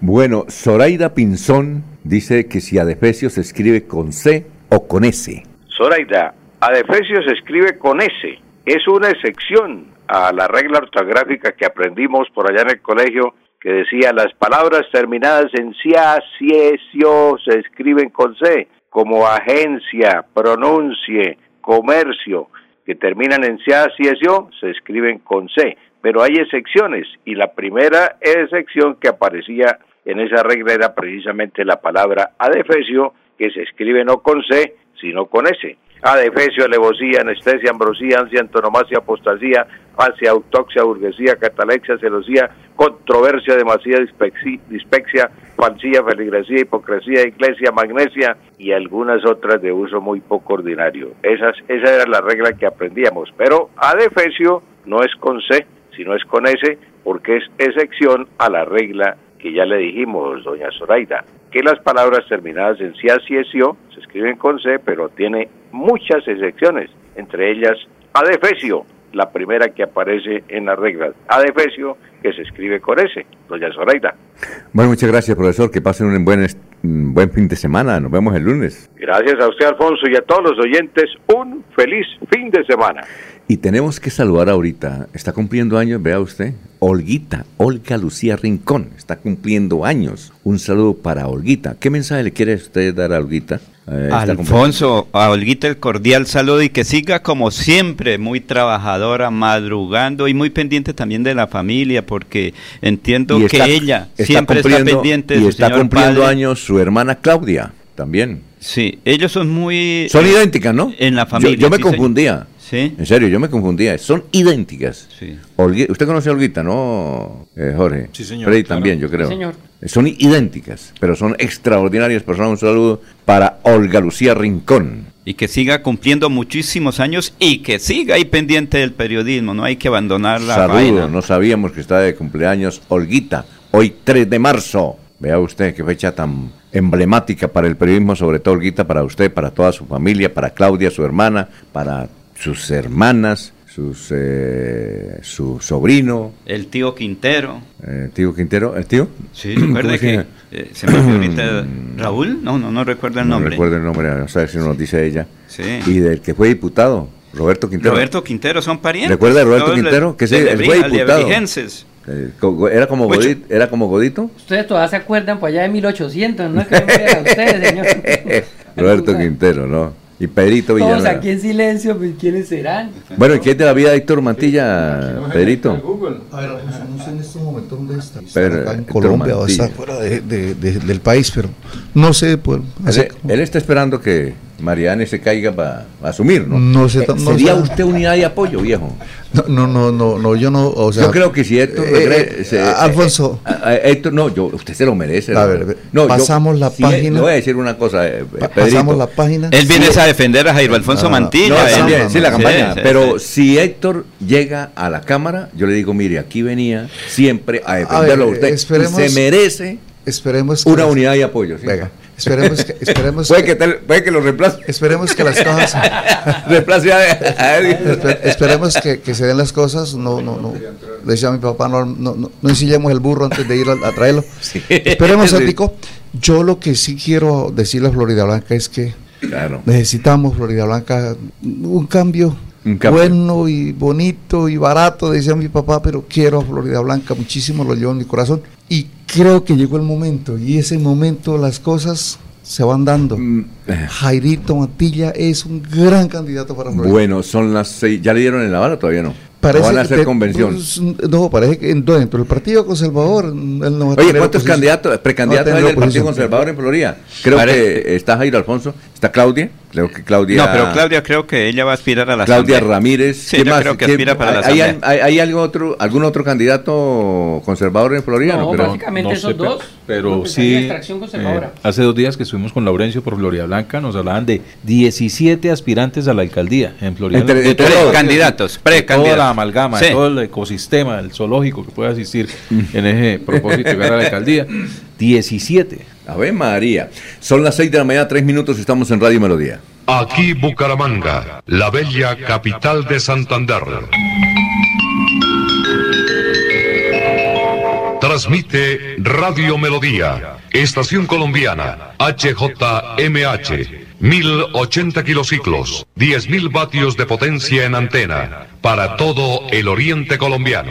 Bueno, Zoraida Pinzón dice que si adefesio se escribe con C o con S. Zoraida, adefesio se escribe con S. Es una excepción a la regla ortográfica que aprendimos por allá en el colegio que decía las palabras terminadas en cia, cie, cio se escriben con C, como agencia, pronuncie, comercio. que terminan en CA, y SIO se escriben con C, pero hay excepciones y la primera excepción que aparecía en esa regla era precisamente la palabra adefesio, que se escribe no con C, sino con S. Adefesio, alevosía, anestesia, ambrosía, ansia, antonomasia, apostasía, falsia, autoxia, burguesía, catalexia, celosía, controversia, demasiada dispexia, falsía, feligresía, hipocresía, iglesia, magnesia y algunas otras de uso muy poco ordinario. Esas, esa era la regla que aprendíamos. Pero adefesio no es con C, sino es con S, porque es excepción a la regla que ya le dijimos, doña Zoraida, que las palabras terminadas en cia, si, sio se escriben con C, pero tiene muchas excepciones, entre ellas adefesio, la primera que aparece en las reglas, adefesio, que se escribe con S, doña Zoraida. Bueno, muchas gracias, profesor, que pasen un buen, un buen fin de semana, nos vemos el lunes. Gracias a usted, Alfonso, y a todos los oyentes, un feliz fin de semana. Y tenemos que saludar ahorita, está cumpliendo años, vea usted, Olguita, Olga Lucía Rincón, está cumpliendo años. Un saludo para Olguita. ¿Qué mensaje le quiere usted dar a Olguita? Eh, Alfonso, a Olguita el cordial saludo y que siga como siempre, muy trabajadora, madrugando y muy pendiente también de la familia, porque entiendo que ella siempre está pendiente de y está cumpliendo años su hermana Claudia también. Sí, ellos son muy... Son idénticas, ¿no? En la familia. Yo, me confundía. En serio, yo me confundía. Son idénticas. usted conoce a Olguita, ¿no, eh, Jorge? Sí, señor. Freddy también, yo creo. Sí, señor. Son idénticas, pero son extraordinarias personas. Un saludo para Olga Lucía Rincón. Y que siga cumpliendo muchísimos años y que siga ahí pendiente del periodismo. No hay que abandonar la Saludo, no sabíamos que está de cumpleaños Olguita. Hoy 3 de marzo. Vea usted qué fecha tan emblemática para el periodismo, sobre todo Olguita, para usted, para toda su familia, para Claudia, su hermana, para sus hermanas, sus, eh, su sobrino. El tío Quintero. ¿El eh, tío Quintero? ¿El tío? Sí, [CLEARS THROAT] recuerde que eh, se me ahorita Raúl, no, no, no recuerdo el nombre. No recuerdo el nombre, a ver si nos dice ella. Sí. Y del que fue diputado, Roberto Quintero. Roberto Quintero, son parientes. ¿Recuerda a Roberto Quintero? que se, fue diputado. era como Godito, era como Godito. Ustedes todavía se acuerdan por allá de 1800, no es que me ustedes, señor. [LAUGHS] Roberto Quintero, ¿no? Y Pedrito Villanueva. Todos aquí en silencio, pues, ¿quiénes serán? Bueno, ¿y qué es de la vida de Héctor Mantilla, Pedrito? A ver, no sé en este momento dónde está. Pero, acá en Colombia o está fuera de, de, del país, pero no sé. Pues, él, él, está esperando que Mariane se caiga para asumir, ¿no? No sé. Eh, ¿Sería usted unidad de apoyo, viejo? No, no, no, no, yo no, o sea, Yo creo que si Héctor eh, eh, Alfonso. Héctor, no, yo, usted se lo merece. A ver, no, pasamos la página. le voy a decir una cosa, Pasamos la página. Él viene a defender a Jairo Alfonso Mantilla. sí, la campaña. pero si Héctor llega a la Cámara, yo le digo, mire, aquí venía siempre a defenderlo a, usted. se merece esperemos una unidad de apoyo. Venga. Esperemos que, esperemos puede, que, puede que lo reemplace. Esperemos que las cosas. [LAUGHS] reemplace a, esperemos que, que, se den las cosas. No, no, no. Le decía a mi papá, no, no, no, no ensillemos el burro antes de ir a, traerlo. Esperemos, [LAUGHS] sí. Yo lo que sí quiero decirle a Florida Blanca es que claro. necesitamos, Florida Blanca, un cambio bueno y bonito y barato, decía mi papá, pero quiero a Florida Blanca, muchísimo lo llevo en mi corazón. Y creo que llegó el momento, y ese momento las cosas se van dando. Mm, eh. Jairito Matilla es un gran candidato para Florida. Bueno, son las seis, ¿ya le dieron en La Habana todavía no? Parece van a hacer convención? Pues, no, parece que dentro del Partido Conservador. Él no Oye, ¿cuántos candidatos, precandidatos hay del Partido Conservador en Florida? Creo que está Jairo Alfonso, está Claudia. Creo que Claudia. No, pero Claudia creo que ella va a aspirar a la Claudia Ramírez. Sí, yo creo que aspira para la ¿Hay, hay, hay, algo otro, algún otro candidato conservador en Florida? No, no básicamente no dos. Pero sí. Eh, hace dos días que estuvimos con Laurencio por Florida Blanca, nos hablaban de 17 aspirantes a la alcaldía en Florida. Entre, candidatos, precandidatos. Toda la amalgama, todo el ecosistema, el zoológico que puede asistir en ese propósito de ganar la alcaldía. [LAUGHS] 17. Ave María. Son las 6 de la mañana, 3 minutos estamos en Radio Melodía. Aquí Bucaramanga, la bella capital de Santander. Transmite Radio Melodía, Estación Colombiana, HJMH. 1080 kilociclos, 10.000 vatios de potencia en antena, para todo el oriente colombiano.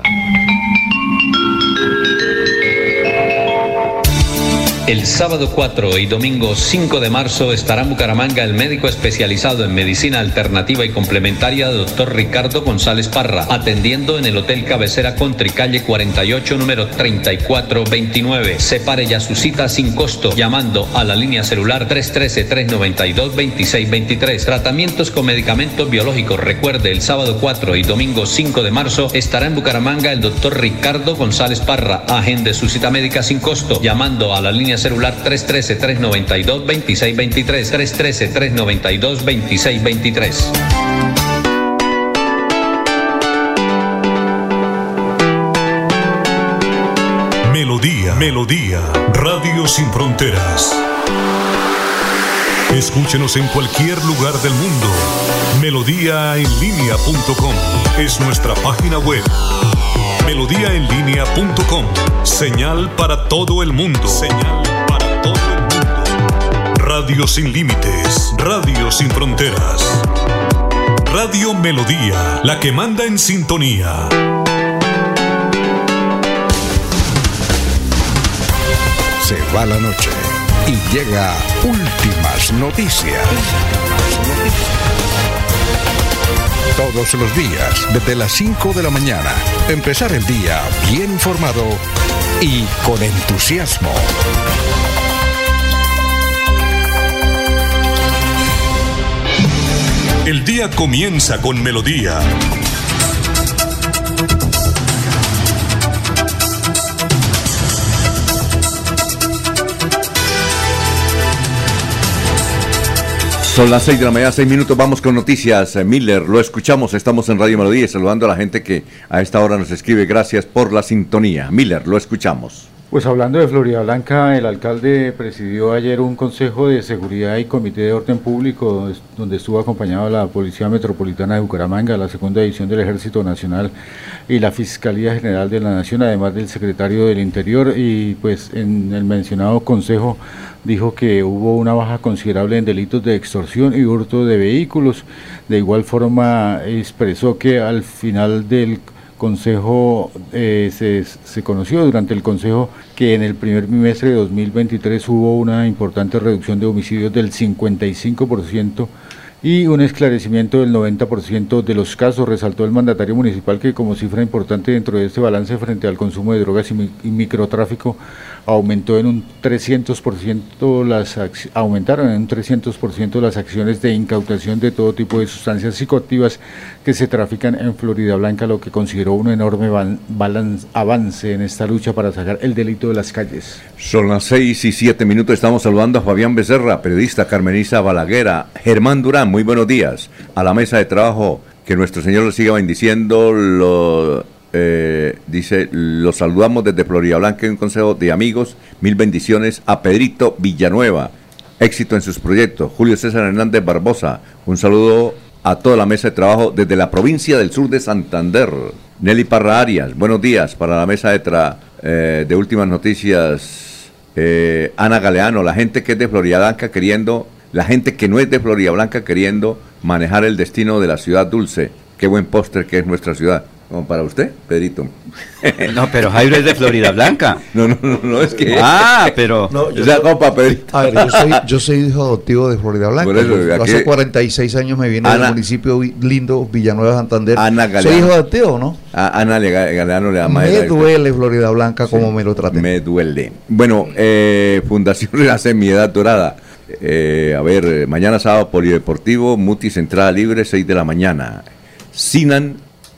El sábado 4 y domingo 5 de marzo estará en Bucaramanga el médico especializado en medicina alternativa y complementaria, doctor Ricardo González Parra, atendiendo en el Hotel Cabecera Country, calle 48, número 3429. Separe ya su cita sin costo llamando a la línea celular 313-392-2623. Tratamientos con medicamentos biológicos. Recuerde, el sábado 4 y domingo 5 de marzo estará en Bucaramanga el doctor Ricardo González Parra. Agende su cita médica sin costo llamando a la línea celular 313-392-2623. 313-392-2623. Melodía, Melodía, Radio Sin Fronteras. Escúchenos en cualquier lugar del mundo. Melodíaenlínea.com es nuestra página web. Melodíaenlínea.com. Señal para todo el mundo. Señal para todo el mundo. Radio sin límites. Radio sin fronteras. Radio Melodía, la que manda en sintonía. Se va la noche y llega últimas noticias. Todos los días, desde las 5 de la mañana, empezar el día bien informado y con entusiasmo. El día comienza con melodía. Son las 6 de la mañana, 6 minutos, vamos con noticias. Eh, Miller, lo escuchamos, estamos en Radio Melodía y saludando a la gente que a esta hora nos escribe. Gracias por la sintonía. Miller, lo escuchamos. Pues hablando de Florida Blanca, el alcalde presidió ayer un consejo de seguridad y comité de orden público donde estuvo acompañado la Policía Metropolitana de Bucaramanga, la segunda edición del Ejército Nacional y la Fiscalía General de la Nación, además del secretario del Interior y pues en el mencionado consejo dijo que hubo una baja considerable en delitos de extorsión y hurto de vehículos. De igual forma expresó que al final del Consejo eh, se, se, conoció durante el Consejo que en el primer bimestre de 2023 hubo una importante reducción de homicidios del 55% y un esclarecimiento del 90% de los casos. Resaltó el mandatario municipal que como cifra importante dentro de este balance frente al consumo de drogas y, mi, y microtráfico aumentó en un 300% las aumentaron en un 300% las acciones de incautación de todo tipo de sustancias psicoactivas que se trafican en Florida Blanca, lo que consideró un enorme balance, avance en esta lucha para sacar el delito de las calles. Son las 6 y 7 minutos, estamos saludando a Fabián Becerra, periodista Carmeniza Balaguera, Germán Durán, muy buenos días, a la mesa de trabajo, que nuestro Señor le siga bendiciendo, lo eh, dice, los saludamos desde Florida Blanca en un consejo de amigos. Mil bendiciones a Pedrito Villanueva. Éxito en sus proyectos. Julio César Hernández Barbosa. Un saludo a toda la mesa de trabajo desde la provincia del sur de Santander. Nelly Parra Arias, buenos días para la mesa de, tra eh, de últimas noticias. Eh, Ana Galeano, la gente que es de Florida Blanca queriendo, la gente que no es de Florida Blanca queriendo manejar el destino de la ciudad dulce. Qué buen póster que es nuestra ciudad. Como para usted, Pedrito. [LAUGHS] No, pero Jairo es de Florida Blanca. [LAUGHS] No, no, no, no es que. Ah, pero. [LAUGHS] No, yo o sea, soy- como para Pedrito. A ver, yo soy, yo soy hijo adoptivo de Florida Blanca. Por eso, Yo aquí- hace 46 años me vine Ana- del municipio lindo Villanueva Santander. Ana soy Galeano. hijo adoptivo, ¿no? A Ana Le- Galeano le da más Me duele Florida Blanca como me lo traten. Me duele. Bueno, eh, Fundación Renace Mi Edad Dorada. Eh, a ver, eh, mañana sábado Polideportivo, Mutis entrada libre, 6 de la mañana. Sinan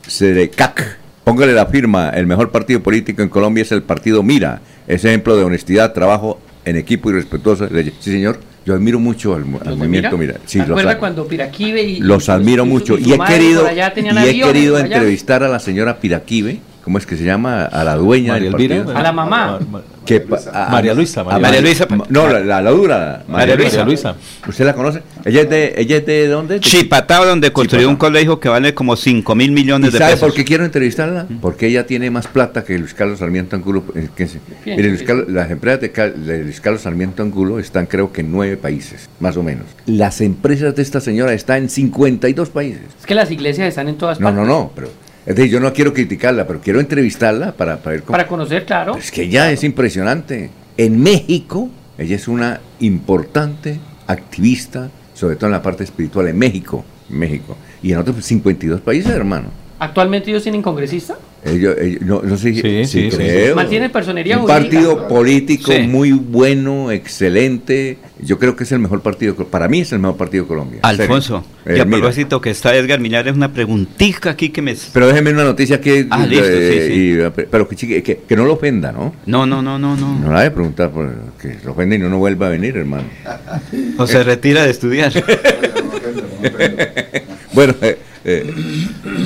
Serecac. Póngale la firma. El mejor partido político en Colombia es el partido Mira. Es ejemplo de honestidad, trabajo en equipo y respetuoso. Sí, señor. Yo admiro mucho al, al movimiento Mira. Sí, ¿Se los, cuando Piraquive y los admiro y mucho. y he querido, y he querido entrevistar a la señora Piraquive. ¿Cómo es que se llama? A la dueña María del Elvira. partido. A la mamá. Que pa- a- María Luisa, a María María Luisa. No, la, la, la dura. María Luisa. María Luisa. ¿Usted la conoce? Ella es de, ella es de dónde? De- Chipatao, donde construyó un colegio que vale como 5 mil ¿Y millones de sabe pesos. por qué quiero entrevistarla? Porque ella tiene más plata que Luis Carlos Sarmiento Angulo. eh, que se-. Mire, Luis Carlos- las empresas de, Luis Carlos Sarmiento Angulo están creo que en nueve países, más o menos. Las empresas de esta señora están en 52 países. Es que las iglesias están en todas No, partes. no, no, pero es decir, yo no quiero criticarla, pero quiero entrevistarla para, para ver cómo... Para conocer, claro. Es que ella es impresionante. En México, ella es una importante activista, sobre todo en la parte espiritual, en México, México. Y en otros 52 países, hermano. ¿Actualmente ellos tienen congresista? Ellos, ellos- no, no sé, Sí, sí, sí, creo. Mantienen personería Un jurídica. partido político Sí. muy bueno, excelente. Yo creo que es el mejor partido, para mí es el mejor partido de Colombia. Alfonso, Eh, y a mira. propósito que está Edgar Millares, una preguntica aquí que me... Pero déjeme una noticia que, Ah, listo, eh, sí, sí. y- pero que, chique- que, que no lo ofenda, ¿no? No, no, no, no, no. No la de preguntar por- que lo ofenda y no, no vuelva a venir, hermano. [LAUGHS] O se retira de estudiar. [LAUGHS] bueno, eh, eh,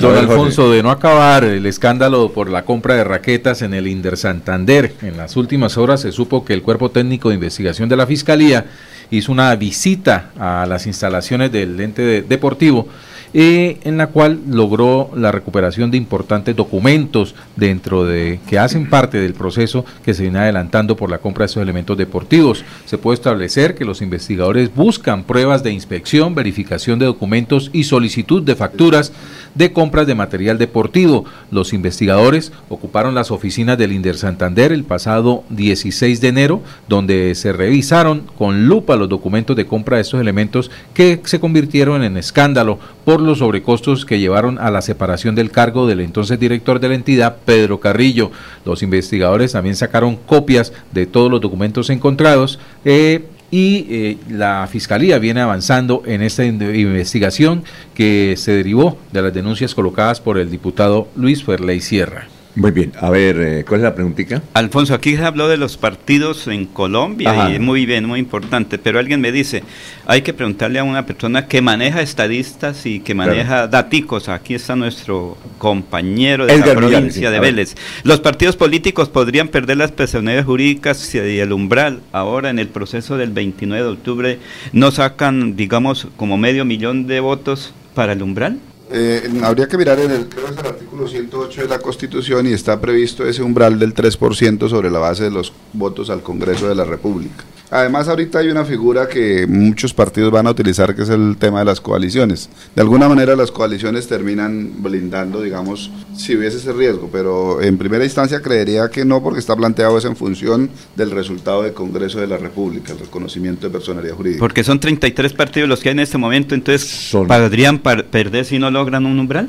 Don Jorge. Alfonso, de no acabar el escándalo por la compra de raquetas en el Inder Santander, en las últimas horas se supo que el Cuerpo Técnico de Investigación de la Fiscalía hizo una visita a las instalaciones del ente de- deportivo en la cual logró la recuperación de importantes documentos dentro de que hacen parte del proceso que se viene adelantando por la compra de esos elementos deportivos. Se puede establecer que los investigadores buscan pruebas de inspección, verificación de documentos y solicitud de facturas de compras de material deportivo. Los investigadores ocuparon las oficinas del Inder Santander el pasado 16 de enero, donde se revisaron con lupa los documentos de compra de estos elementos que se convirtieron en escándalo los sobrecostos que llevaron a la separación del cargo del entonces director de la entidad, Pedro Carrillo. Los investigadores también sacaron copias de todos los documentos encontrados. eh, y eh, la Fiscalía viene avanzando en esta in- investigación que se derivó de las denuncias colocadas por el diputado Luis Ferley Sierra. Muy bien, a ver, eh, ¿cuál es la preguntita? Alfonso, aquí se habló de los partidos en Colombia Ajá. y muy bien, muy importante, pero alguien me dice, hay que preguntarle a una persona que maneja estadistas y que maneja daticos. Aquí está nuestro compañero de Edgar la provincia sí, de. Vélez. Los partidos políticos podrían perder las personalidades jurídicas y el umbral. Ahora en el proceso del 29 de octubre no sacan, digamos, como medio millón de votos para el umbral. Eh, habría que mirar en el, creo es el artículo 108 de la Constitución y está previsto ese umbral del 3% sobre la base de los votos al Congreso de la República. Además, ahorita hay una figura que muchos partidos van a utilizar, que es el tema de las coaliciones. De alguna manera, las coaliciones terminan blindando, digamos, si hubiese ese riesgo, pero en primera instancia creería que no, porque está planteado eso en función del resultado del Congreso de la República, el reconocimiento de personalidad jurídica. Porque son 33 partidos los que hay en este momento, entonces podrían par- perder si no logran un umbral.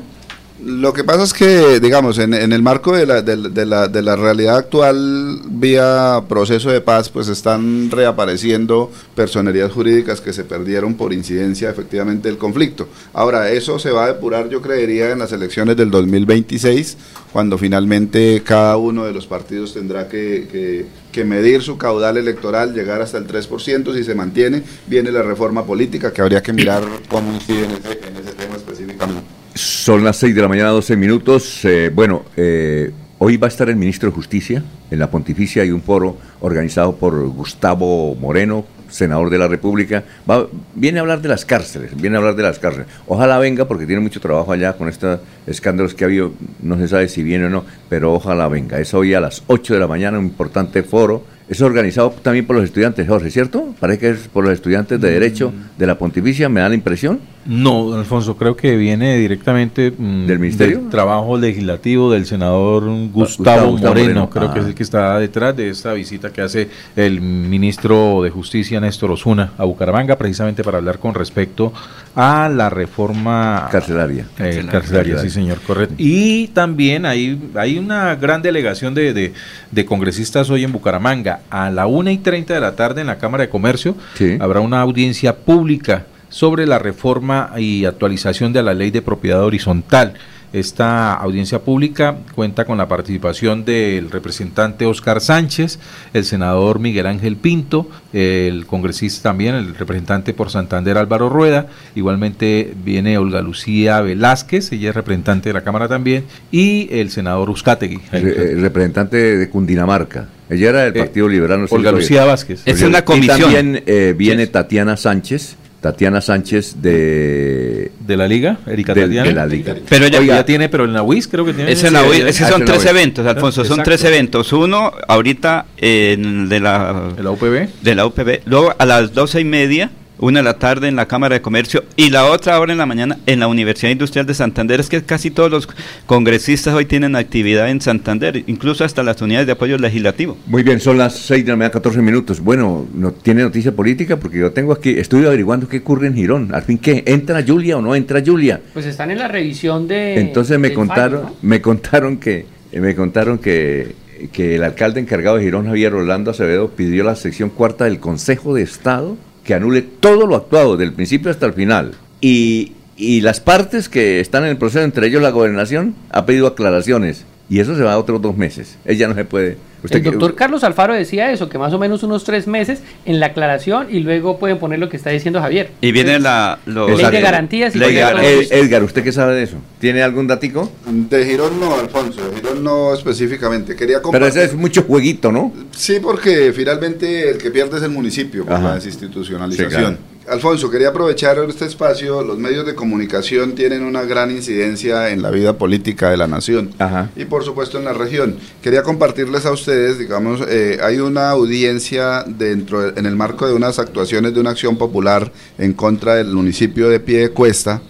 Lo que pasa es que, digamos, en, en el marco de la, de, de la, de la realidad actual, vía proceso de paz, pues están reapareciendo personerías jurídicas que se perdieron por incidencia efectivamente del conflicto. Ahora, eso se va a depurar, yo creería, en las elecciones del 2026, cuando finalmente cada uno de los partidos tendrá que, que- que medir su caudal electoral, llegar hasta el 3%, si se mantiene, viene la reforma política, que habría que mirar cómo incide en ese, en ese tema específicamente. Son las 6 de la mañana, 12 minutos. Eh, bueno, eh, hoy va a estar el ministro de Justicia en la Pontificia. Hay un foro organizado por Gustavo Moreno, senador de la República. Va- viene a hablar de las cárceles, viene a hablar de las cárceles. Ojalá venga porque tiene mucho trabajo allá con estos escándalos que ha habido. No se sabe si viene o no, pero ojalá venga. Es hoy a las 8 de la mañana, un importante foro. Es organizado también por los estudiantes, Jorge, ¿cierto? Parece que es por los estudiantes de Derecho de la Pontificia, me da la impresión. No, don Alfonso, creo que viene directamente mm, ¿Del ministerio? del trabajo legislativo del senador Gustavo, Gustavo Moreno, Moreno, creo que es ah. el que está detrás de esta visita que hace el ministro de Justicia Néstor Osuna a Bucaramanga, precisamente para hablar con respecto a la reforma Carcelaria. eh, Carcelaria. carcelaria, sí señor, correcto. Y también hay, hay una gran delegación de, de- de congresistas hoy en Bucaramanga. A la una y 30 de la tarde en la Cámara de Comercio habrá una audiencia pública sobre la reforma y actualización de la ley de propiedad horizontal. Esta audiencia pública cuenta con la participación del representante Oscar Sánchez, el senador Miguel Ángel Pinto, el congresista también, el representante por Santander Álvaro Rueda, igualmente viene Olga Lucía Velázquez, ella es representante de la Cámara también, y el senador Uzcategui. El, el representante de Cundinamarca. Ella era del Partido Liberal. no sé Eh, Olga Lucía. Vázquez. Es una Y comisión. también eh, viene Tatiana Sánchez. Tatiana Sánchez de... ¿De la Liga? Erika de, Tatiana. de la Liga. Pero ella- ya tiene, pero en la UIS creo que tiene. Es en la UIS, es que Ah, son tres eventos, Alfonso, son tres eventos. Uno, ahorita en de la, de la UPB. De la UPB. Luego a las doce y media una de la tarde en la Cámara de Comercio y la otra hora en la mañana en la Universidad Industrial de Santander. Es que casi todos los congresistas hoy tienen actividad en Santander, incluso hasta las unidades de apoyo legislativo. Muy bien, son las 6 de la mañana, 14 minutos. Bueno, no tiene noticia política porque yo tengo aquí, estoy averiguando qué ocurre en Girón. Al fin, ¿qué? ¿Entra Julia o no entra Julia? Pues están en la revisión de... Entonces me contaron, fallo, ¿no? me contaron que, me contaron que, que el alcalde encargado de Girón, Javier Orlando Acevedo, pidió a la sección cuarta del Consejo de Estado que anule todo lo actuado, del principio hasta el final. Y, y las partes que están en el proceso, entre ellos la gobernación, ha pedido aclaraciones. Y eso se va a otros dos meses. Ella no se puede. Usted El que- doctor Carlos Alfaro decía eso, que más o menos unos tres meses en la aclaración y luego pueden poner lo que está diciendo Javier. Y viene la... los- Ley de garantías y Ley de garantías. Eh, Edgar, ¿usted qué sabe de eso? ¿Tiene algún datico? De Girón no, Alfonso, de Girón no específicamente. Quería Pero ese es mucho jueguito, ¿no? Sí, porque finalmente el que pierde es el municipio por Ajá. la desinstitucionalización. Sí, claro. Alfonso, quería aprovechar este espacio. Los medios de comunicación tienen una gran incidencia en la vida política de la nación y por supuesto en la región. Quería compartirles a ustedes, digamos, eh, hay una audiencia dentro de- en el marco de unas actuaciones de una acción popular en contra del municipio de Piedecuesta.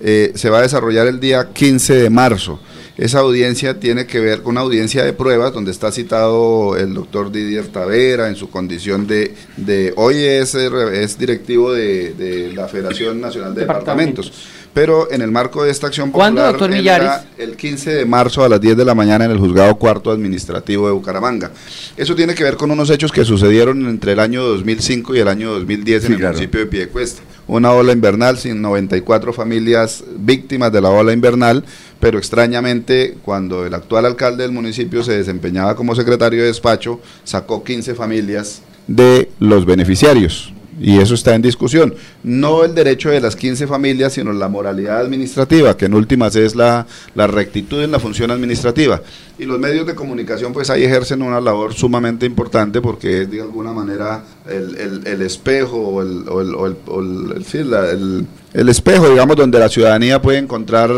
Eh, se va a desarrollar el día 15 de marzo. Esa audiencia tiene que ver con una audiencia de pruebas donde está citado el doctor Didier Tavera en su condición de, de hoy es, eh, es directivo de, de la Federación Nacional de Departamentos. Pero en el marco de esta acción ¿Cuándo, popular, doctor Millares? el 15 de marzo a las 10 de la mañana en el Juzgado Cuarto Administrativo de Bucaramanga. Eso tiene que ver con unos hechos que sucedieron entre el año 2005 y el año 2010 en Sí, el claro. municipio de Piedecuesta. Una ola invernal sin 94 familias víctimas de la ola invernal, pero extrañamente cuando el actual alcalde del municipio se desempeñaba como secretario de despacho, sacó 15 familias de los beneficiarios. Y eso está en discusión. No el derecho de las 15 familias, sino la moralidad administrativa, que en últimas es la, la rectitud en la función administrativa. Y los medios de comunicación pues ahí ejercen una labor sumamente importante porque es de alguna manera el, el- el espejo o el, o el- o el- sí, la- el- el espejo, digamos, donde la ciudadanía puede encontrar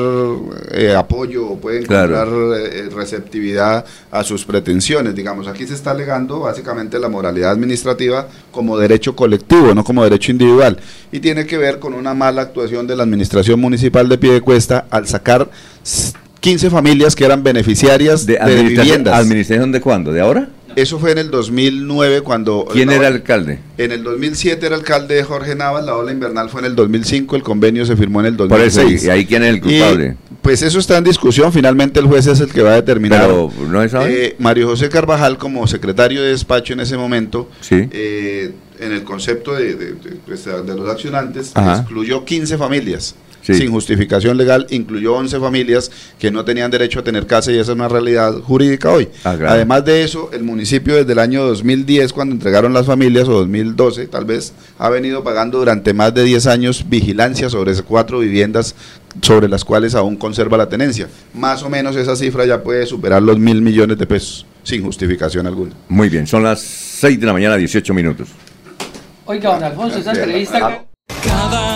eh, apoyo o puede Claro. encontrar eh, receptividad a sus pretensiones. Digamos, aquí se está alegando básicamente la moralidad administrativa como derecho colectivo, no como derecho individual. Y tiene que ver con una mala actuación de la administración municipal de Piedecuesta al sacar s- 15 familias que eran beneficiarias de, ¿De viviendas. administración de cuándo? ¿De ahora? Eso fue en el 2009 cuando... ¿Quién era ola- alcalde? En el 2007 era alcalde Jorge Navas, la ola invernal fue en el 2005, el convenio se firmó en el Por 2006. eso, y ahí quién es el Y, culpable. pues eso está en discusión, finalmente el juez es el que va a determinar. Pero, ¿no sabe? Eh, Mario José Carvajal, como secretario de despacho en ese momento, Sí. eh, en el concepto de, de- de- pues, de los accionantes, Ajá. excluyó 15 familias. Sí. Sin justificación legal, incluyó 11 familias que no tenían derecho a tener casa y esa es una realidad jurídica hoy. Ah, claro. Además de eso, el municipio desde el año 2010, cuando entregaron las familias, o 2012 tal vez, ha venido pagando durante más de 10 años vigilancia sobre esas cuatro viviendas sobre las cuales aún conserva la tenencia. Más o menos esa cifra ya puede superar los mil millones de pesos, sin justificación alguna. Muy bien, son las 6 de la mañana, 18 minutos. Oiga, don Alfonso, esa entrevista... Cada día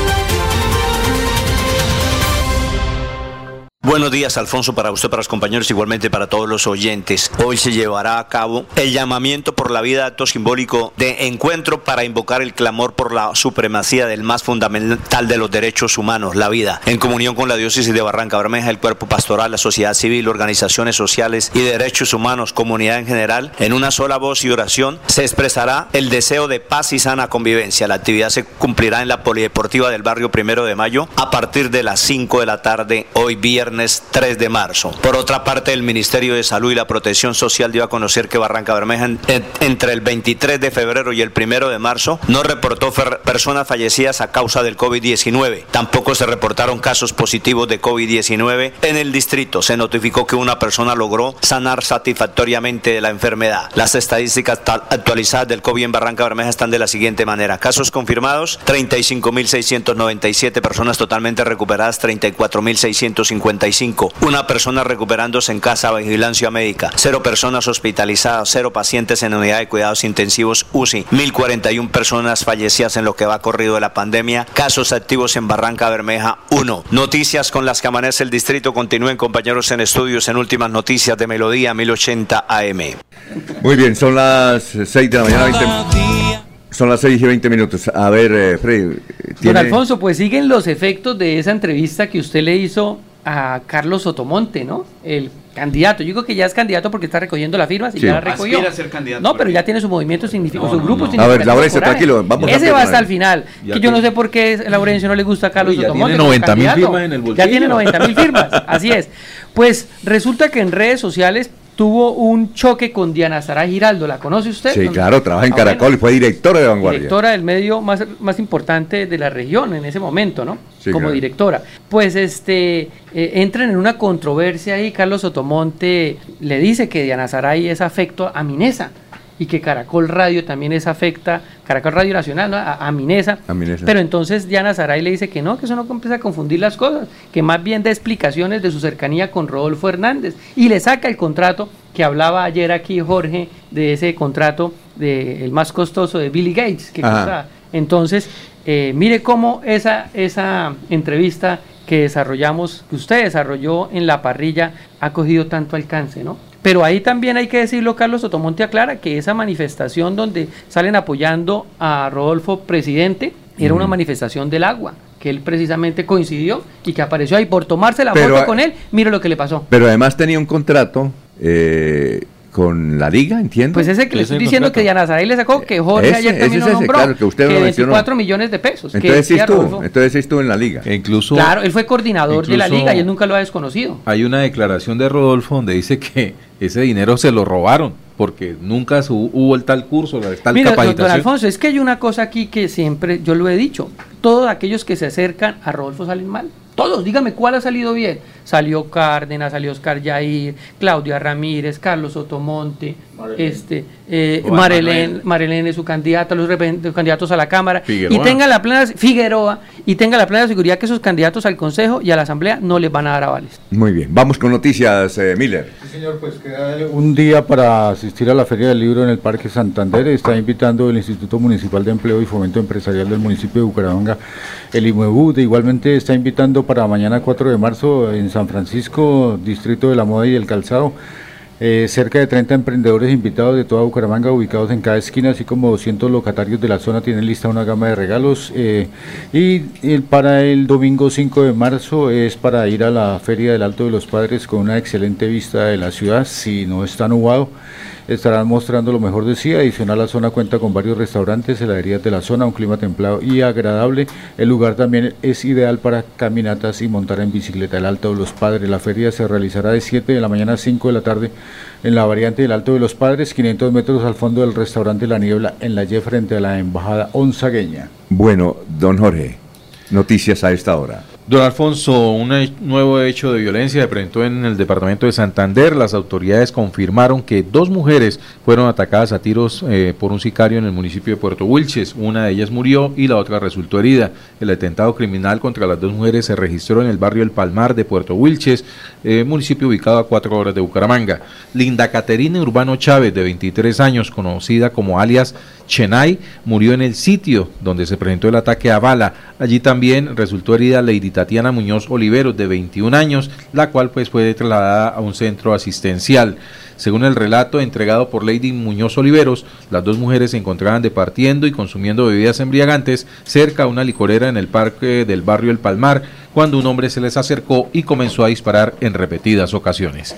Buenos días, Alfonso, para usted, para los compañeros, igualmente para todos los oyentes. Hoy se llevará a cabo el llamamiento por la vida, acto simbólico de encuentro para invocar el clamor por la supremacía del más fundamental de los derechos humanos, la vida. En comunión con la diócesis de Barranca Bermeja, el cuerpo pastoral, la sociedad civil, organizaciones sociales y derechos humanos, comunidad en general, en una sola voz y oración, se expresará el deseo de paz y sana convivencia. La actividad se cumplirá en la polideportiva del barrio Primero de Mayo a partir de las 5 de la tarde, hoy viernes viernes 3 de marzo. Por otra parte, el Ministerio de Salud y la Protección Social dio a conocer que Barranca Bermeja en- en- entre el 23 de febrero y el 1 de marzo no reportó personas fallecidas a causa del COVID-19. Tampoco se reportaron casos positivos de COVID-19 en el distrito. Se notificó que una persona logró sanar satisfactoriamente de la enfermedad. Las estadísticas ta- actualizadas del COVID en Barranca Bermeja están de la siguiente manera. Casos confirmados, 35.697 personas totalmente recuperadas, 34.655. Una persona recuperándose en casa, vigilancia médica. Cero personas hospitalizadas, cero pacientes en unidad de cuidados intensivos UCI. 1.041 personas fallecidas en lo que va corrido de la pandemia. Casos activos en Barranca Bermeja, 1. Noticias con las que amanece el distrito. Continúen compañeros en estudios en últimas noticias de Melodía 1080 AM. Muy bien, son las 6 de la mañana. 20 son las 6 y 20 minutos. A ver, eh, Freddy. Don ¿tiene- Alfonso, pues siguen los efectos de esa entrevista que usted le hizo a Carlos Sotomonte, ¿no? El candidato. Yo creo que ya es candidato porque está recogiendo las firmas y Sí. ya la recogió. Aspira a ser candidato, No, pero ya tiene su movimiento significativo, su grupo A ver, Laurencio, tranquilo, vamos Ese rápido va hasta el final. Ya que yo no sé por qué a Laurencio no le gusta a Carlos Uy, ya Sotomonte. tiene como 90.000 candidato. firmas en el Ya bolsillo. tiene 90 mil firmas, así es. Pues resulta que en redes sociales tuvo un choque con Diana Sara Giraldo. ¿La conoce usted? Sí, claro, trabaja en Ah, bueno Caracol y fue directora de Vanguardia. directora del medio más, más importante de la región en ese momento, ¿no? Sí, Como claro. directora. Pues este eh, entran en una controversia y Carlos Sotomonte le dice que Diana Saray es afecto a Minesa y que Caracol Radio también es afecta, Caracol Radio Nacional, ¿no? a, a Minesa. A Minesa. Pero entonces Diana Saray le dice que no, que eso no empieza a confundir las cosas, que más bien da explicaciones de su cercanía con Rodolfo Hernández y le saca el contrato que hablaba ayer aquí Jorge de ese contrato de el más costoso de Billy Gates que. Entonces, eh, mire cómo esa, esa entrevista que desarrollamos, que usted desarrolló en la parrilla, ha cogido tanto alcance, ¿no? Pero ahí también hay que decirlo, Carlos Sotomonte aclara que esa manifestación donde salen apoyando a Rodolfo presidente era una manifestación del agua, que él precisamente coincidió y que apareció ahí por tomarse la Pero, foto con él. Mire lo que le pasó. Pero además tenía un contrato eh, con la liga, entiendo. Pues ese que le estoy diciendo que Diana Saray le sacó, que Jorge Ese- ayer ese también es lo ese, nombró, claro, que usted que lo mencionó. 24 millones de pesos. que Entonces sí estuvo, entonces sí estuvo en la liga. E incluso Claro, él fue coordinador de la liga y él nunca lo ha desconocido. hay una declaración de Rodolfo donde dice que ese dinero se lo robaron porque nunca su- hubo el tal curso, la tal Mira, doctor capacitación. Alfonso, es que hay una cosa aquí que siempre yo lo he dicho. Todos aquellos que se acercan a Rodolfo salen mal. Todos, dígame cuál ha salido bien. Salió Cárdenas, salió Oscar Yair, Claudia Ramírez, Carlos Otomonte, este, eh, Marelén. Marelén es su candidata, los los candidatos a la Cámara. Figueroa. Y tenga la plena, Figueroa, y tenga la plena seguridad que esos candidatos al Consejo y a la Asamblea no les van a dar avales. Muy bien, vamos con noticias, eh, Miller. señor, pues queda un día para asistir a la Feria del Libro en el Parque Santander. Está invitando el Instituto Municipal de Empleo y Fomento Empresarial del municipio de Bucaramanga, el IMUEBU. De igualmente está invitando para mañana 4 de marzo en San Francisco, Distrito de la Moda y el Calzado. eh, cerca de 30 emprendedores invitados de toda Bucaramanga ubicados en cada esquina, así como 200 locatarios de la zona tienen lista una gama de regalos. eh, y para el domingo 5 de marzo es para ir a la Feria del Alto de los Padres con una excelente vista de la ciudad, si no está nublado. Estarán mostrando lo mejor de sí. Adicional, la zona cuenta con varios restaurantes, heladerías de la zona, un clima templado y agradable. El lugar también es ideal para caminatas y montar en bicicleta. El Alto de los Padres. La feria se realizará de 7 de la mañana a 5 de la tarde en la variante del Alto de los Padres, 500 metros al fondo del restaurante La Niebla, en la Y frente a la Embajada Onzagueña. Bueno, don Jorge, noticias a esta hora. Don Alfonso, un nuevo hecho de violencia se presentó en el departamento de Santander. Las autoridades confirmaron que dos mujeres fueron atacadas a tiros eh, por un sicario en el municipio de Puerto Wilches. Una de ellas murió y la otra resultó herida. El atentado criminal contra las dos mujeres se registró en el barrio El Palmar de Puerto Wilches, eh, municipio ubicado a cuatro horas de Bucaramanga. Linda Caterina Urbano Chávez, de 23 años, conocida como alias Chenay, murió en el sitio donde se presentó el ataque a bala. Allí también resultó herida Lady Tatiana Muñoz Oliveros, de 21 años, la cual pues fue trasladada a un centro asistencial. Según el relato entregado por Lady Muñoz Oliveros, las dos mujeres se encontraban departiendo y consumiendo bebidas embriagantes cerca a una licorera en el parque del barrio El Palmar, cuando un hombre se les acercó y comenzó a disparar en repetidas ocasiones.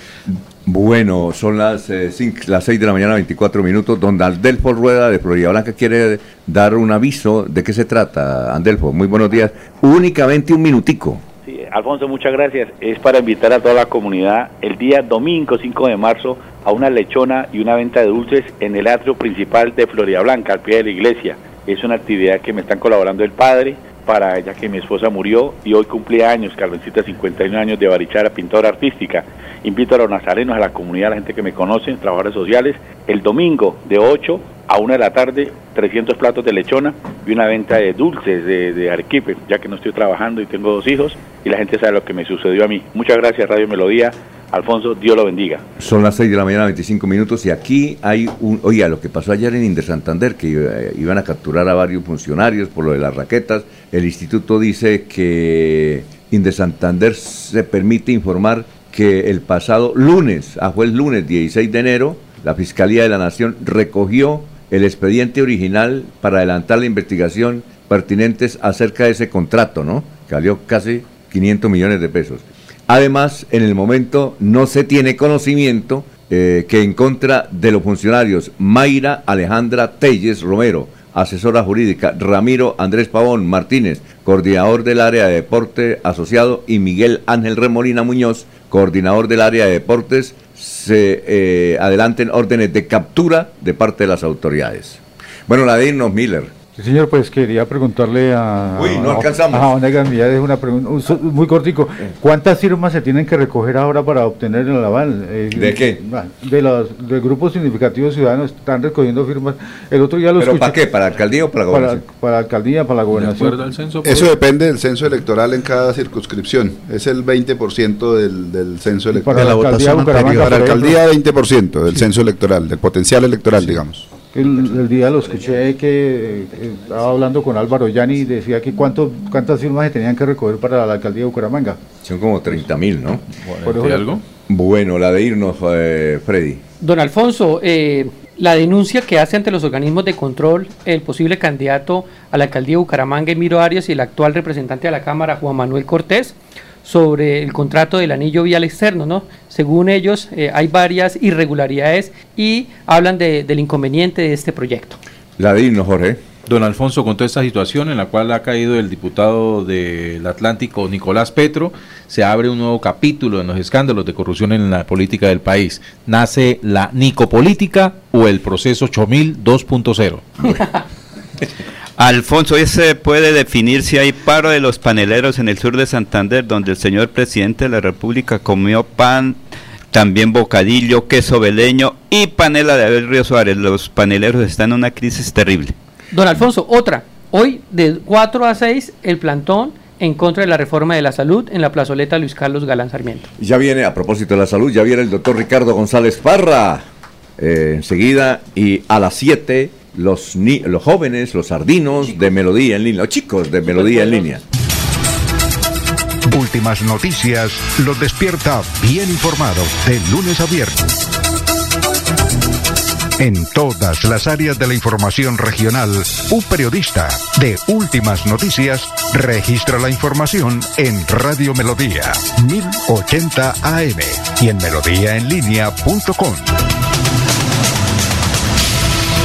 Bueno, son las, eh, cinc- las 6 de la mañana, 24 minutos. Don Andelfo Rueda de Florida Blanca quiere dar un aviso. ¿De qué se trata, Andelfo? Muy buenos días. Únicamente un minutico. Sí, Alfonso, muchas gracias. Es para invitar a toda la comunidad el día domingo 5 de marzo a una lechona y una venta de dulces en el atrio principal de Florida Blanca, al pie de la iglesia. Es una actividad que me están colaborando el padre, para ella que mi esposa murió y hoy cumple años, Carmencita, 51 años de Barichara, pintora artística. Invito a los nazarenos, a la comunidad, a la gente que me conoce, trabajadores sociales, el domingo de 8 a 1 de la tarde, 300 platos de lechona y una venta de dulces de, de Arequipe, ya que no estoy trabajando y tengo dos hijos y la gente sabe lo que me sucedió a mí. Muchas gracias, Radio Melodía. Alfonso, Dios lo bendiga. Son las 6 de la mañana, 25 minutos, y aquí hay un. Oiga, lo que pasó ayer en Inder Santander, que eh, iban a capturar a varios funcionarios por lo de las raquetas. El instituto dice que Inder Santander se permite informar que el pasado lunes, ah, fue el lunes 16 de enero, la Fiscalía de la Nación recogió el expediente original para adelantar la investigación pertinentes acerca de ese contrato, ¿no? Que casi 500 millones de pesos. Además, en el momento no se tiene conocimiento eh, que en contra de los funcionarios Mayra Alejandra Telles Romero, asesora jurídica, Ramiro Andrés Pavón Martínez, coordinador del área de deporte asociado, y Miguel Ángel Remolina Muñoz, coordinador del área de deportes, se eh, adelanten órdenes de captura de parte de las autoridades. Bueno, la de Irnos Miller. Sí, señor, pues quería preguntarle a. Uy, no alcanzamos. A, Onegan Millares una pregunta muy cortico. ¿Cuántas firmas se tienen que recoger ahora para obtener el aval? Eh, ¿De qué? De los de grupos significativos ciudadanos están recogiendo firmas. El otro día lo ¿Pero escuché. para qué? ¿Para alcaldía o para Para, gobernación? para alcaldía, para la gobernación. Eso depende del censo electoral en cada circunscripción. Es el 20% del, del censo electoral. para la alcaldía de Bucaramanga, Para por alcaldía 20% del censo electoral, del potencial electoral, digamos. El, el día lo escuché que eh, estaba hablando con Álvaro Yani y decía que cuánto, cuántas firmas se tenían que recoger para la alcaldía de Bucaramanga. Son como 30 mil, ¿no? Por eso- algo? Bueno, la de irnos, eh, Freddy. Don Alfonso, eh, la denuncia que hace ante los organismos de control el posible candidato a la alcaldía de Bucaramanga, Emiro Arias, y el actual representante de la Cámara, Juan Manuel Cortés, sobre el contrato del anillo vial externo, ¿no? Según ellos, eh, hay varias irregularidades y hablan de- del inconveniente de este proyecto. La de irnos, Jorge. Don Alfonso, con toda esta situación en la cual ha caído el diputado del Atlántico Nicolás Petro, se abre un nuevo capítulo en los escándalos de corrupción en la política del país. Nace la Nicopolítica o el proceso Chomil 2.0. [LAUGHS] Alfonso, hoy se puede definir si hay paro de los paneleros en el sur de Santander, donde el señor presidente de la República comió pan, también bocadillo, queso veleño y panela de Abel Río Suárez. Los paneleros están en una crisis terrible. Don Alfonso, otra. Hoy de 4 a 6 el plantón en contra de la reforma de la salud en la plazoleta Luis Carlos Galán Sarmiento. Ya viene, a propósito de la salud, ya viene el doctor Ricardo González Parra. Eh, enseguida y a las 7 los, ni- los jóvenes, los sardinos de Melodía en línea, los chicos de Melodía en línea. Últimas noticias los despierta bien informados de lunes a viernes. En todas las áreas de la información regional, un periodista de Últimas Noticias registra la información en Radio Melodía 1080 AM y en melodíaenlínea.com.